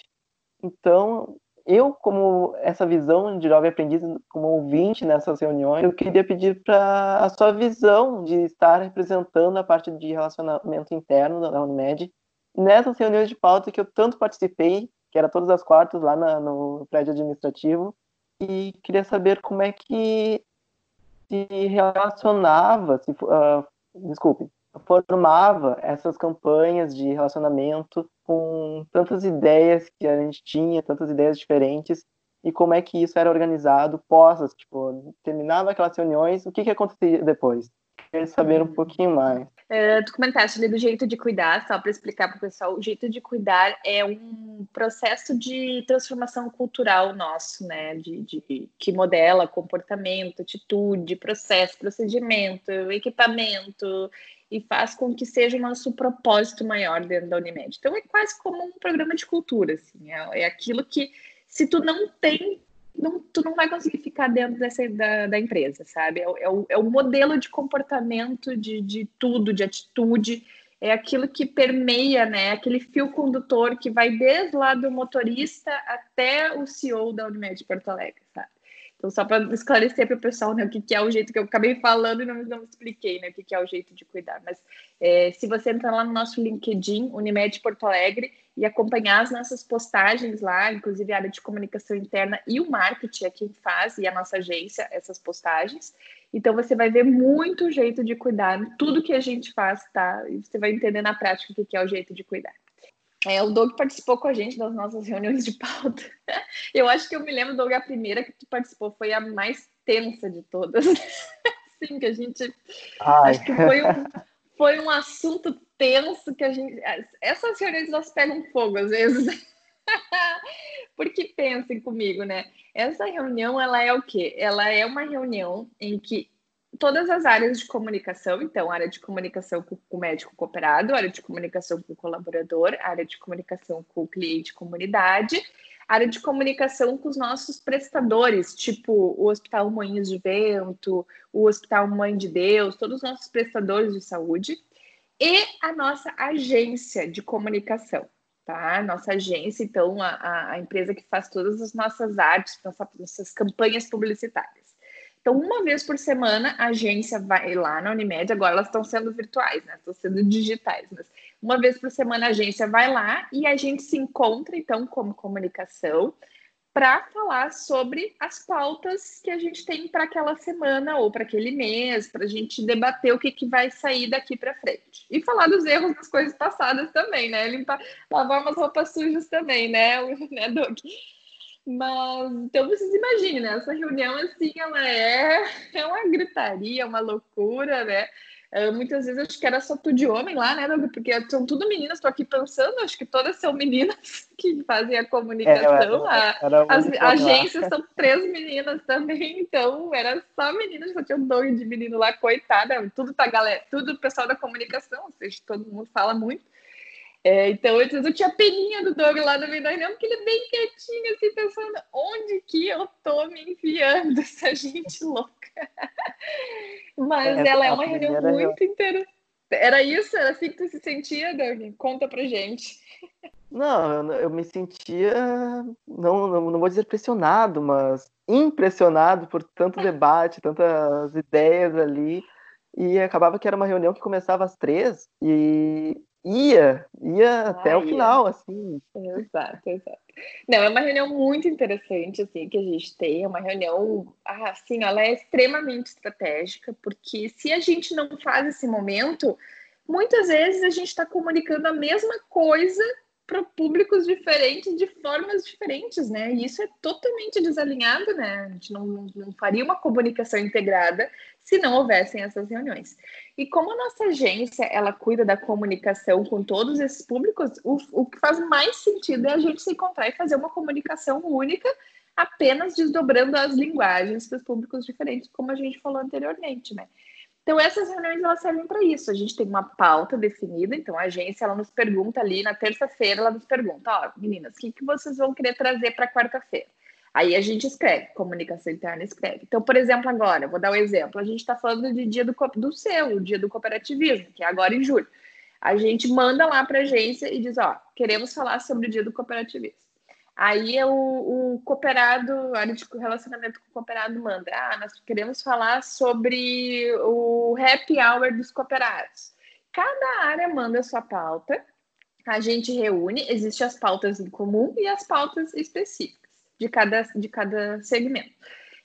Então, eu, como essa visão de jovem aprendiz, como ouvinte nessas reuniões, eu queria pedir para a sua visão de estar representando a parte de relacionamento interno da Unimed nessas reuniões de pauta que eu tanto participei, que era todas as quartas lá na, no prédio administrativo, e queria saber como é que se relacionava, se, uh, desculpe, formava essas campanhas de relacionamento com tantas ideias que a gente tinha, tantas ideias diferentes, e como é que isso era organizado pós, tipo, terminava aquelas reuniões, o que que acontecia depois? Queria saber um uhum. pouquinho mais. Uh, tu comentaste ali do jeito de cuidar, só para explicar para o pessoal, o jeito de cuidar é um, processo de transformação cultural nosso, né? De, de, que modela comportamento, atitude, processo, procedimento, equipamento, e faz com que seja o nosso propósito maior dentro da Unimed. Então é quase como um programa de cultura, assim, é, é aquilo que se tu não tem, não, tu não vai conseguir ficar dentro dessa, da, da empresa, sabe? É, é, o, é o modelo de comportamento, de, de tudo, de atitude, é aquilo que permeia, né? Aquele fio condutor que vai desde lá do motorista até o CEO da Unimed Porto Alegre, sabe? Então, só para esclarecer para o pessoal né, o que, que, é o jeito que eu acabei falando e não, não expliquei né, o que, que é o jeito de cuidar. Mas é, se você entrar lá no nosso LinkedIn, Unimed Porto Alegre, e acompanhar as nossas postagens lá, inclusive a área de comunicação interna e o marketing é quem faz, e a nossa agência, essas postagens. Então você vai ver muito jeito de cuidar, tudo que a gente faz, tá? E você vai entender na prática o que é o jeito de cuidar. É, o Doug participou com a gente das nossas reuniões de pauta. Eu acho que eu me lembro, Doug, a primeira que tu participou foi a mais tensa de todas. Sim, que a gente. Ai. Acho que foi um, foi um assunto tenso que a gente. Essas reuniões elas pegam fogo às vezes. Porque pensem comigo, né? Essa reunião ela é o quê? Ela é uma reunião em que todas as áreas de comunicação, então, área de comunicação com o médico cooperado, área de comunicação com o colaborador, área de comunicação com o cliente comunidade, área de comunicação com os nossos prestadores, tipo o Hospital Moinhos de Vento, o Hospital Mãe de Deus, todos os nossos prestadores de saúde, e a nossa agência de comunicação, tá? Nossa agência, então, a, a empresa que faz todas as nossas artes, nossas campanhas publicitárias. Então, uma vez por semana, a agência vai lá na Unimed, agora elas estão sendo virtuais, né? Estão sendo digitais, mas uma vez por semana a agência vai lá e a gente se encontra, então, como comunicação, para falar sobre as pautas que a gente tem para aquela semana ou para aquele mês, para a gente debater o que, que vai sair daqui para frente. E falar dos erros das coisas passadas também, né? Limpar, lavar umas roupas sujas também, né, né Doug? Mas, então vocês imaginem, né? Essa reunião, assim, ela é, é uma gritaria, uma loucura, né? Uh, muitas vezes acho que era só tu de homem lá, né, Porque são tudo meninas, estou aqui pensando, acho que todas são meninas que fazem a comunicação. É, era, era as agências são três meninas também, então era só meninas, só tinha um doido de menino lá, coitada, tudo tá galera, tudo o pessoal da comunicação, ou seja, todo mundo fala muito. É, então, antes eu tinha peninha do Doug lá no meio da reunião, porque ele é bem quietinho, assim, pensando onde que eu tô me enfiando, essa gente louca. Mas é, ela é uma reunião muito interessante. Era isso? Era assim que tu se sentia, Doug? Conta pra gente. Não, eu, eu me sentia, não, não, não vou dizer pressionado, mas impressionado por tanto debate, tantas ideias ali. E acabava que era uma reunião que começava às três e ia, ia ah, até o final, assim. Exato, exato. Não, é uma reunião muito interessante, assim, que a gente tem, é uma reunião, ah, assim, ela é extremamente estratégica, porque se a gente não faz esse momento, muitas vezes a gente está comunicando a mesma coisa para públicos diferentes de formas diferentes, né? E isso é totalmente desalinhado, né? A gente não, não faria uma comunicação integrada se não houvessem essas reuniões. E como a nossa agência ela cuida da comunicação com todos esses públicos, o, o que faz mais sentido é a gente se encontrar e fazer uma comunicação única, apenas desdobrando as linguagens para os públicos diferentes, como a gente falou anteriormente, né? Então, essas reuniões elas servem para isso. A gente tem uma pauta definida, então a agência ela nos pergunta ali na terça-feira, ela nos pergunta: ó, oh, meninas, o que, que vocês vão querer trazer para quarta-feira? Aí a gente escreve, comunicação interna escreve. Então, por exemplo, agora, vou dar um exemplo: a gente está falando de dia do, do seu, o dia do cooperativismo, que é agora em julho. A gente manda lá para a agência e diz: ó, queremos falar sobre o dia do cooperativismo. Aí o, o cooperado, a área de relacionamento com o cooperado manda, ah, nós queremos falar sobre o happy hour dos cooperados. Cada área manda a sua pauta, a gente reúne, existem as pautas em comum e as pautas específicas de cada, de cada segmento.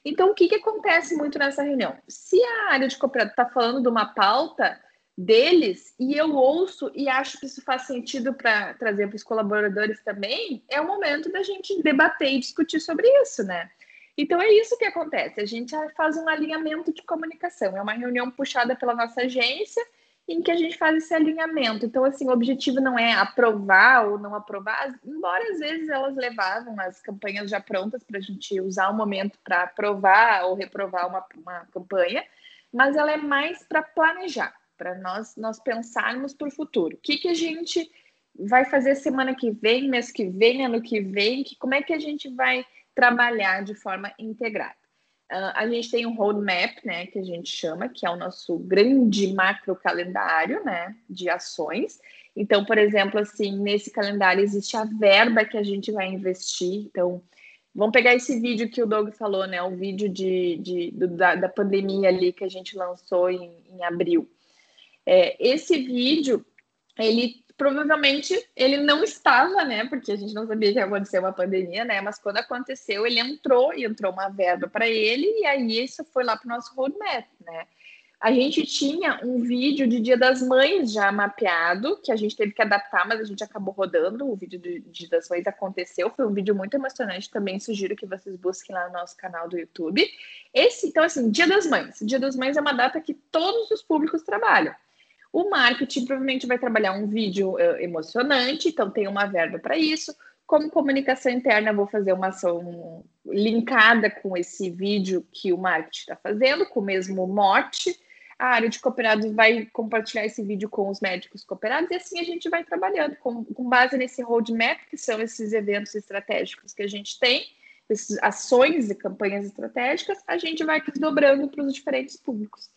Então, o que, que acontece muito nessa reunião? Se a área de cooperado está falando de uma pauta, deles e eu ouço e acho que isso faz sentido para trazer para os colaboradores também, é o momento da gente debater e discutir sobre isso, né? Então é isso que acontece. A gente faz um alinhamento de comunicação. É uma reunião puxada pela nossa agência em que a gente faz esse alinhamento. Então, assim, o objetivo não é aprovar ou não aprovar, embora às vezes elas levavam as campanhas já prontas para a gente usar o momento para aprovar ou reprovar uma, uma campanha, mas ela é mais para planejar, para nós, nós pensarmos para o futuro. O que, que a gente vai fazer semana que vem, mês que vem, ano que vem, que, como é que a gente vai trabalhar de forma integrada. Uh, a gente tem um roadmap, né, que a gente chama, que é o nosso grande macro calendário, né, de ações. Então, por exemplo, assim, nesse calendário existe a verba que a gente vai investir. Então, vamos pegar esse vídeo que o Doug falou, né, o vídeo de, de do, da, da, pandemia ali que a gente lançou em, em abril. É, esse vídeo, ele provavelmente ele não estava, né? Porque a gente não sabia que ia acontecer uma pandemia, né? Mas quando aconteceu, ele entrou e entrou uma verba para ele, e aí isso foi lá para o nosso roadmap, né? A gente tinha um vídeo de Dia das Mães já mapeado, que a gente teve que adaptar, mas a gente acabou rodando. O vídeo de Dia das Mães aconteceu, foi um vídeo muito emocionante. Também sugiro que vocês busquem lá no nosso canal do YouTube. Esse, então, assim, Dia das Mães. Dia das Mães é uma data que todos os públicos trabalham. O marketing provavelmente vai trabalhar um vídeo uh, emocionante, então tem uma verba para isso. Como comunicação interna, vou fazer uma ação linkada com esse vídeo que o marketing está fazendo, com o mesmo mote. A área de cooperados vai compartilhar esse vídeo com os médicos cooperados e assim a gente vai trabalhando com, com base nesse roadmap, que são esses eventos estratégicos que a gente tem, essas ações e campanhas estratégicas, a gente vai desdobrando para os diferentes públicos.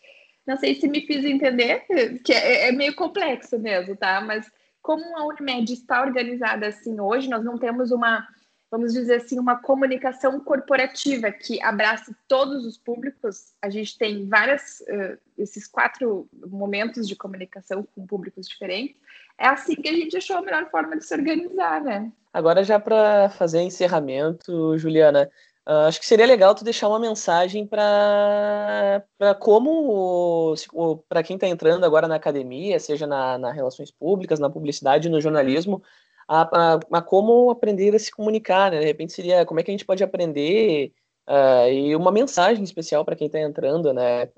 Não sei se me fiz entender, que é, é meio complexo mesmo, tá? Mas como a Unimed está organizada assim hoje, nós não temos uma, vamos dizer assim, uma comunicação corporativa que abrace todos os públicos. A gente tem várias, uh, esses quatro momentos de comunicação com públicos diferentes. É assim que a gente achou a melhor forma de se organizar, né? Agora, já para fazer encerramento, Juliana, Uh, acho que seria legal tu deixar uma mensagem para como, para quem está entrando agora na academia, seja na, na, relações públicas, na publicidade, no jornalismo, a, a, a, como aprender a se comunicar, né? De repente seria como é que a gente pode aprender uh, e uma mensagem especial para quem está entrando, né?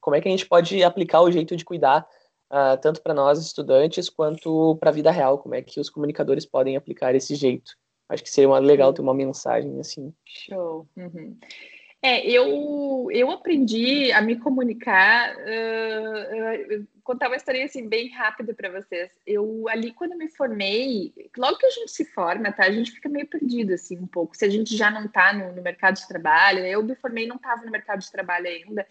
Como é que a gente pode aplicar o jeito de cuidar uh, tanto para nós estudantes quanto para a vida real? Como é que os comunicadores podem aplicar esse jeito? Acho que seria uma, legal ter uma mensagem assim. Show. Uhum. É, eu, eu aprendi a me comunicar. Uh, uh, contar uma história assim bem rápida para vocês. Eu ali quando me formei, logo que a gente se forma, tá? A gente fica meio perdido assim um pouco. Se a gente já não está no, no, mercado de trabalho, eu me formei e não estava no mercado de trabalho ainda.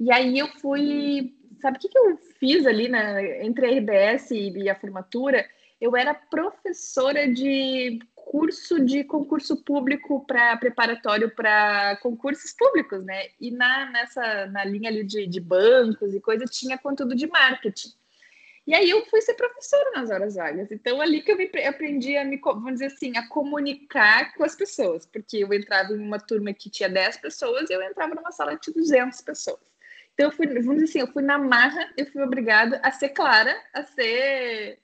E aí eu fui, sabe o que, que eu fiz ali né, entre a RBS e, e a formatura? Eu era professora de curso de concurso público para preparatório para concursos públicos, né? E na, nessa na linha ali de, de bancos e coisa tinha conteúdo de marketing. E aí eu fui ser professora nas horas vagas. Então ali que eu me, aprendi a me, vamos dizer assim, a comunicar com as pessoas, porque eu entrava em uma turma que tinha 10 pessoas e eu entrava numa sala de 200 pessoas. Então eu fui, vamos dizer assim, eu fui na marra, eu fui obrigada a ser clara, a ser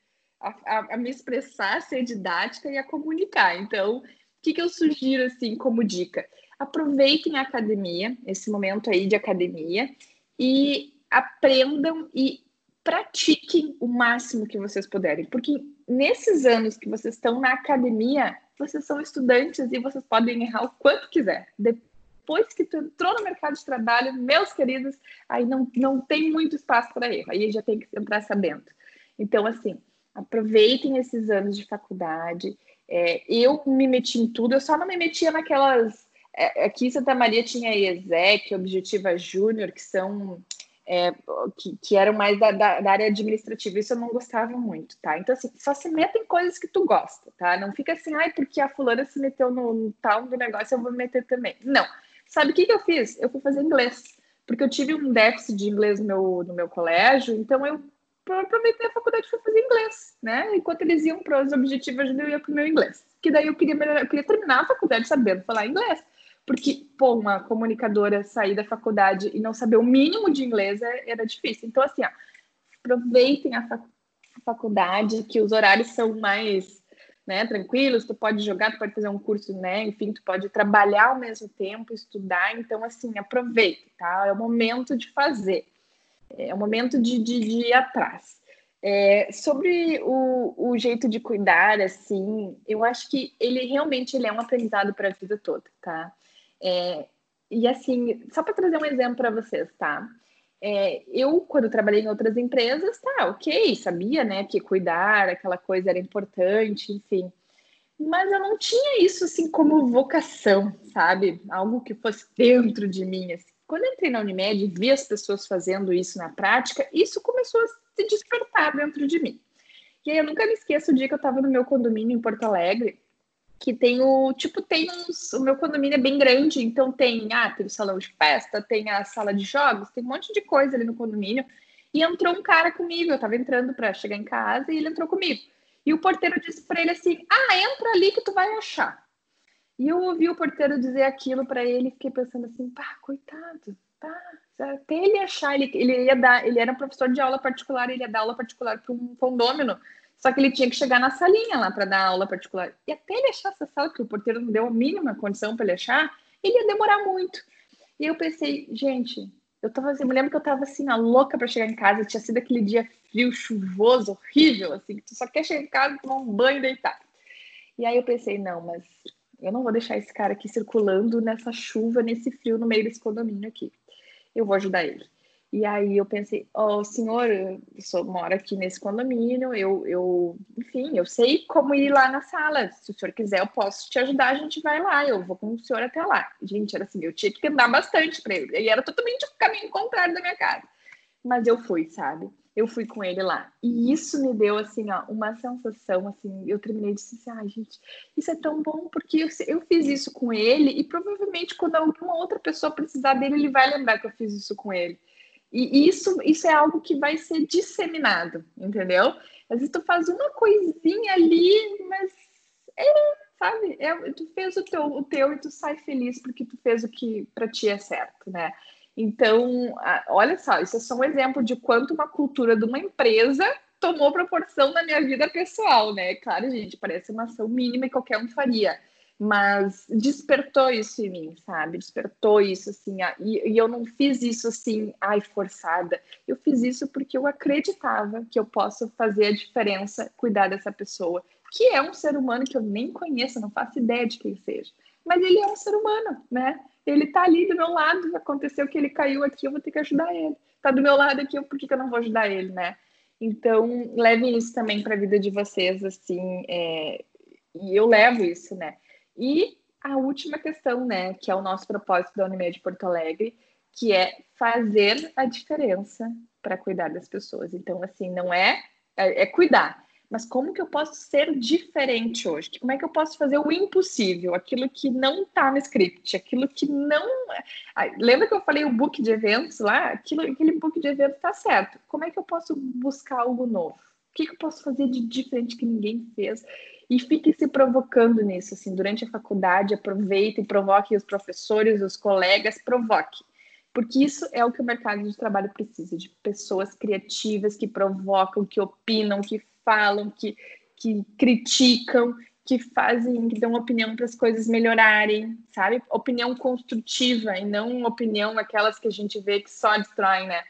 a, a, me expressar, a ser didática e a comunicar. Então, o que, que eu sugiro assim como dica? Aproveitem a academia, esse momento aí de academia, e aprendam e pratiquem o máximo que vocês puderem, porque nesses anos que vocês estão na academia, vocês são estudantes e vocês podem errar o quanto quiser. Depois que tu entrou no mercado de trabalho, meus queridos, aí não, não tem muito espaço para erro, aí já tem que entrar sabendo. Então, assim, aproveitem esses anos de faculdade. É, eu me meti em tudo, eu só não me metia naquelas. É, aqui em Santa Maria tinha a ESEC, Objetiva Júnior, que são. É, que, que, eram mais da, da, da, área administrativa, isso eu não gostava muito, tá? Então, assim, só se meta em coisas que tu gosta, tá? Não fica assim, ai, porque a fulana se meteu no, no tal do negócio, eu vou me meter também. Não. Sabe o que, que eu fiz? Eu fui fazer inglês, porque eu tive um déficit de inglês no meu, no meu colégio, então eu aproveitei a faculdade para fazer inglês, né? Enquanto eles iam para os objetivos, eu ia para o meu inglês. Que daí eu queria, eu queria terminar a faculdade sabendo falar inglês. Porque, pô, uma comunicadora sair da faculdade e não saber o mínimo de inglês é, era difícil. Então, assim, ó, aproveitem a faculdade, que os horários são mais né, tranquilos, tu pode jogar, tu pode fazer um curso, né, enfim, tu pode trabalhar ao mesmo tempo, estudar, então, assim, aproveite, tá? É o momento de fazer. É o momento de, de, de ir atrás. É, sobre o, o, jeito de cuidar, assim, eu acho que ele realmente ele é um aprendizado para a vida toda, tá? É, e assim, só para trazer um exemplo para vocês, tá? É, eu, quando trabalhei em outras empresas, tá, ok, sabia, né, que cuidar, aquela coisa era importante, enfim. Mas eu não tinha isso, assim, como vocação, sabe? Algo que fosse dentro de mim, assim. Quando entrei na Unimed e vi as pessoas fazendo isso na prática, isso começou a se despertar dentro de mim. E aí eu nunca me esqueço o dia que eu estava no meu condomínio em Porto Alegre, que tem o, tipo, tem uns, o meu condomínio é bem grande, então tem, ah, tem o salão de festa, tem a sala de jogos, tem um monte de coisa ali no condomínio. E entrou um cara comigo, eu tava entrando para chegar em casa e ele entrou comigo. E o porteiro disse para ele assim: "Ah, entra ali que tu vai achar". E eu ouvi o porteiro dizer aquilo para ele e fiquei pensando assim: "Pá, coitado, tá, até ele achar, ele, ele ia dar, ele era professor de aula particular, ele ia dar aula particular para um condômino, só que ele tinha que chegar na salinha lá para dar aula particular. E até ele achar essa sala, que o porteiro não deu a mínima condição para ele achar, ele ia demorar muito. E eu pensei, gente, eu tava assim, eu me lembro que eu tava assim, a louca para chegar em casa, tinha sido aquele dia frio, chuvoso, horrível, assim, que tu só quer chegar em casa, tomar um banho e deitar. E aí eu pensei, não, mas eu não vou deixar esse cara aqui circulando nessa chuva, nesse frio, no meio desse condomínio aqui eu vou ajudar ele. E aí eu pensei, ó, oh, senhor, eu sou, moro aqui nesse condomínio, eu, eu, enfim, eu sei como ir lá na sala. Se o senhor quiser, eu posso te ajudar, a gente vai lá, eu vou com o senhor até lá. Gente, era assim, eu tinha que andar bastante para ele. E era totalmente o caminho contrário da minha casa. Mas eu fui, sabe? Eu fui com ele lá. E isso me deu, assim, ó, uma sensação, assim, eu terminei de dizer, ai, ah, gente, isso é tão bom, porque eu, eu fiz isso com ele e provavelmente quando alguma outra pessoa precisar dele, ele vai lembrar que eu fiz isso com ele. E isso, isso é algo que vai ser disseminado, entendeu? Às vezes tu faz uma coisinha ali, mas é, sabe? É, tu fez o teu, o teu e tu sai feliz porque tu fez o que para ti é certo, né? Então, olha só, isso é só um exemplo de quanto uma cultura de uma empresa tomou proporção na minha vida pessoal, né? Claro, gente, parece uma ação mínima e qualquer um faria, mas despertou isso em mim, sabe? Despertou isso, assim, e, e eu não fiz isso assim, ai, forçada. Eu fiz isso porque eu acreditava que eu posso fazer a diferença, cuidar dessa pessoa, que é um ser humano que eu nem conheço, não faço ideia de quem seja, mas ele é um ser humano, né? Ele tá ali do meu lado, aconteceu que ele caiu aqui, eu vou ter que ajudar ele. Tá do meu lado aqui, por que, que eu não vou ajudar ele, né? Então, levem isso também para a vida de vocês, assim, é... e eu levo isso, né? E a última questão, né, que é o nosso propósito da Unimed Porto Alegre, que é fazer a diferença para cuidar das pessoas. Então, assim, não é, é, é cuidar, mas como que eu posso ser diferente hoje? Como é que eu posso fazer o impossível, aquilo que não está no script, aquilo que não. Lembra que eu falei o book de eventos lá? Aquilo, aquele book de eventos está certo. Como é que eu posso buscar algo novo? O que, que eu posso fazer de diferente que ninguém fez? E fique se provocando nisso, assim, durante a faculdade, aproveite e provoque os professores, os colegas, provoque porque isso é o que o mercado de trabalho precisa, de pessoas criativas que provocam, que opinam, que falam, que, que criticam, que fazem, que dão opinião para as coisas melhorarem, sabe? Opinião construtiva e não opinião aquelas que a gente vê que só destroem, né?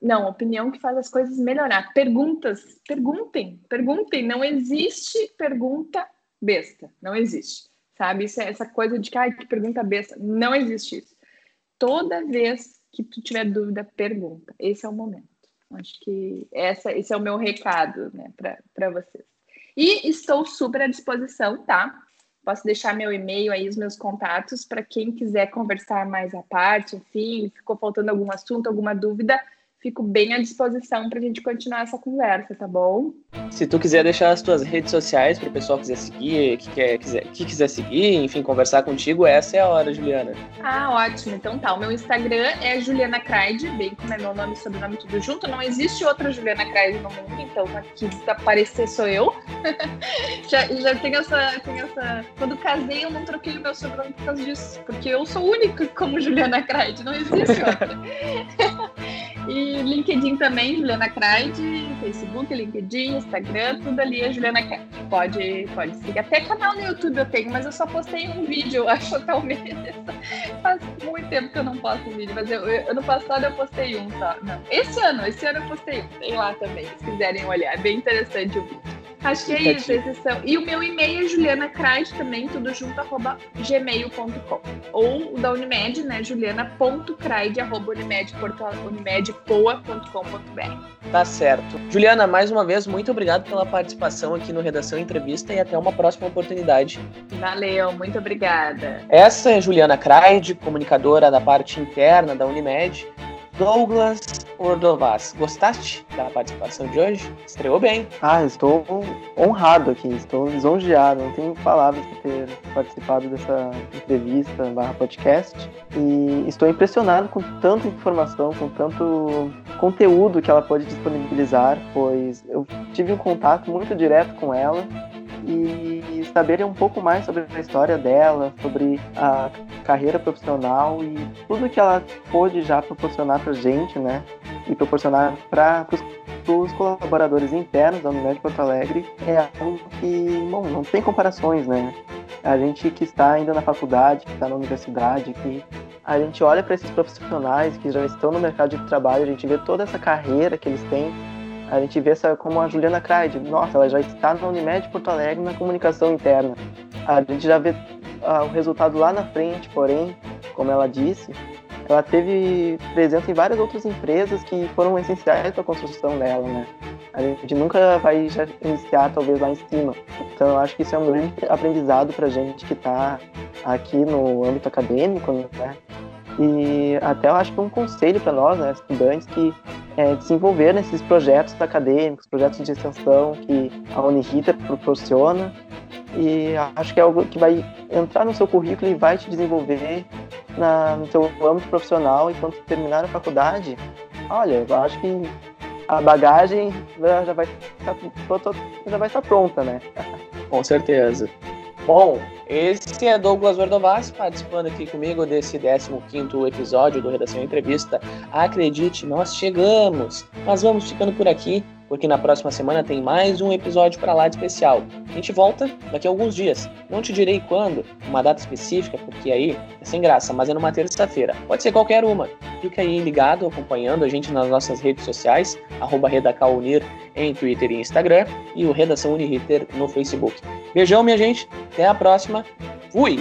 Não, opinião que faz as coisas melhorar. Perguntas, perguntem, perguntem. Não existe pergunta besta, não existe, sabe? Isso é essa coisa de que, ai, que pergunta besta. Não existe isso. Toda vez que tu tiver dúvida, pergunta. Esse é o momento. Acho que essa, esse é o meu recado né, para vocês. E estou super à disposição, tá? Posso deixar meu e-mail aí, os meus contatos, para quem quiser conversar mais à parte, enfim, ficou faltando algum assunto, alguma dúvida, fico bem à disposição para a gente continuar essa conversa, tá bom? Se tu quiser deixar as tuas redes sociais para o pessoal que quiser seguir, que, quer, quiser, que quiser seguir, enfim, conversar contigo, essa é a hora, Juliana. Ah, ótimo. Então tá, o meu Instagram é Juliana Craide, bem como é meu nome e sobrenome tudo junto. Não existe outra Juliana Craide no mundo, então aqui desaparecer sou eu. já, já tenho essa, tenho essa. Quando casei, eu não troquei o meu sobrenome por causa disso, porque eu sou única como Juliana Craide, não existe outra. E LinkedIn também, Juliana Craide, Facebook, LinkedIn, Instagram, tudo ali é Juliana Craide. Pode, pode seguir. Até canal no YouTube eu tenho, mas eu só postei um vídeo, acho, atualmente. Faz muito tempo que eu não posto vídeo, mas eu, eu, ano passado eu postei um só. Não, esse ano, esse ano eu postei um. Tem lá também, se quiserem olhar. É bem interessante o vídeo. Acho que é isso. E o meu e-mail é julianacraide também, tudo junto, arroba gmail.com. Ou o da Unimed, né, juliana.craide, arroba unimedpoa.com.br. Tá certo. Juliana, mais uma vez, muito obrigado pela participação aqui no Redação Entrevista e até uma próxima oportunidade. Valeu, muito obrigada. Essa é Juliana Craide, comunicadora da parte interna da Unimed. Douglas Ordovaz, gostaste da participação de hoje? Estreou bem. Ah, estou honrado aqui, estou lisonjeado, não tenho palavras para ter participado dessa entrevista barra podcast. E estou impressionado com tanta informação, com tanto conteúdo que ela pode disponibilizar, pois eu tive um contato muito direto com ela e saber um pouco mais sobre a história dela, sobre a carreira profissional e tudo que ela pôde já proporcionar para gente, né? E proporcionar para os colaboradores internos da Unimed Porto Alegre é algo que, bom, não tem comparações, né? A gente que está ainda na faculdade, que está na universidade, que a gente olha para esses profissionais que já estão no mercado de trabalho, a gente vê toda essa carreira que eles têm a gente vê essa como a Juliana Craide, nossa, ela já está na Unimed Porto Alegre na comunicação interna. A gente já vê uh, o resultado lá na frente, porém, como ela disse, ela teve presença em várias outras empresas que foram essenciais para a construção dela, né? A gente nunca vai já iniciar, talvez, lá em cima. Então, eu acho que isso é um grande aprendizado para a gente que está aqui no âmbito acadêmico, né? E até eu acho que um conselho para nós, né, estudantes, que é, desenvolver esses projetos acadêmicos, projetos de extensão que a Uniriter proporciona. E acho que é algo que vai entrar no seu currículo e vai te desenvolver na, no seu âmbito profissional. E quando terminar a faculdade, olha, eu acho que a bagagem já vai estar, já vai estar pronta, né? Com certeza. Bom, esse é Douglas Ordovaz participando aqui comigo desse 15 episódio do Redação Entrevista. Acredite, nós chegamos, mas vamos ficando por aqui, porque na próxima semana tem mais um episódio para lá de especial. A gente volta daqui a alguns dias. Não te direi quando, uma data específica, porque aí é sem graça, mas é numa terça-feira. Pode ser qualquer uma. Fica aí ligado, acompanhando a gente nas nossas redes sociais, arroba Redacaunir em Twitter e Instagram, e o Redação Uniriter no Facebook. Beijão, minha gente. Até a próxima. Fui!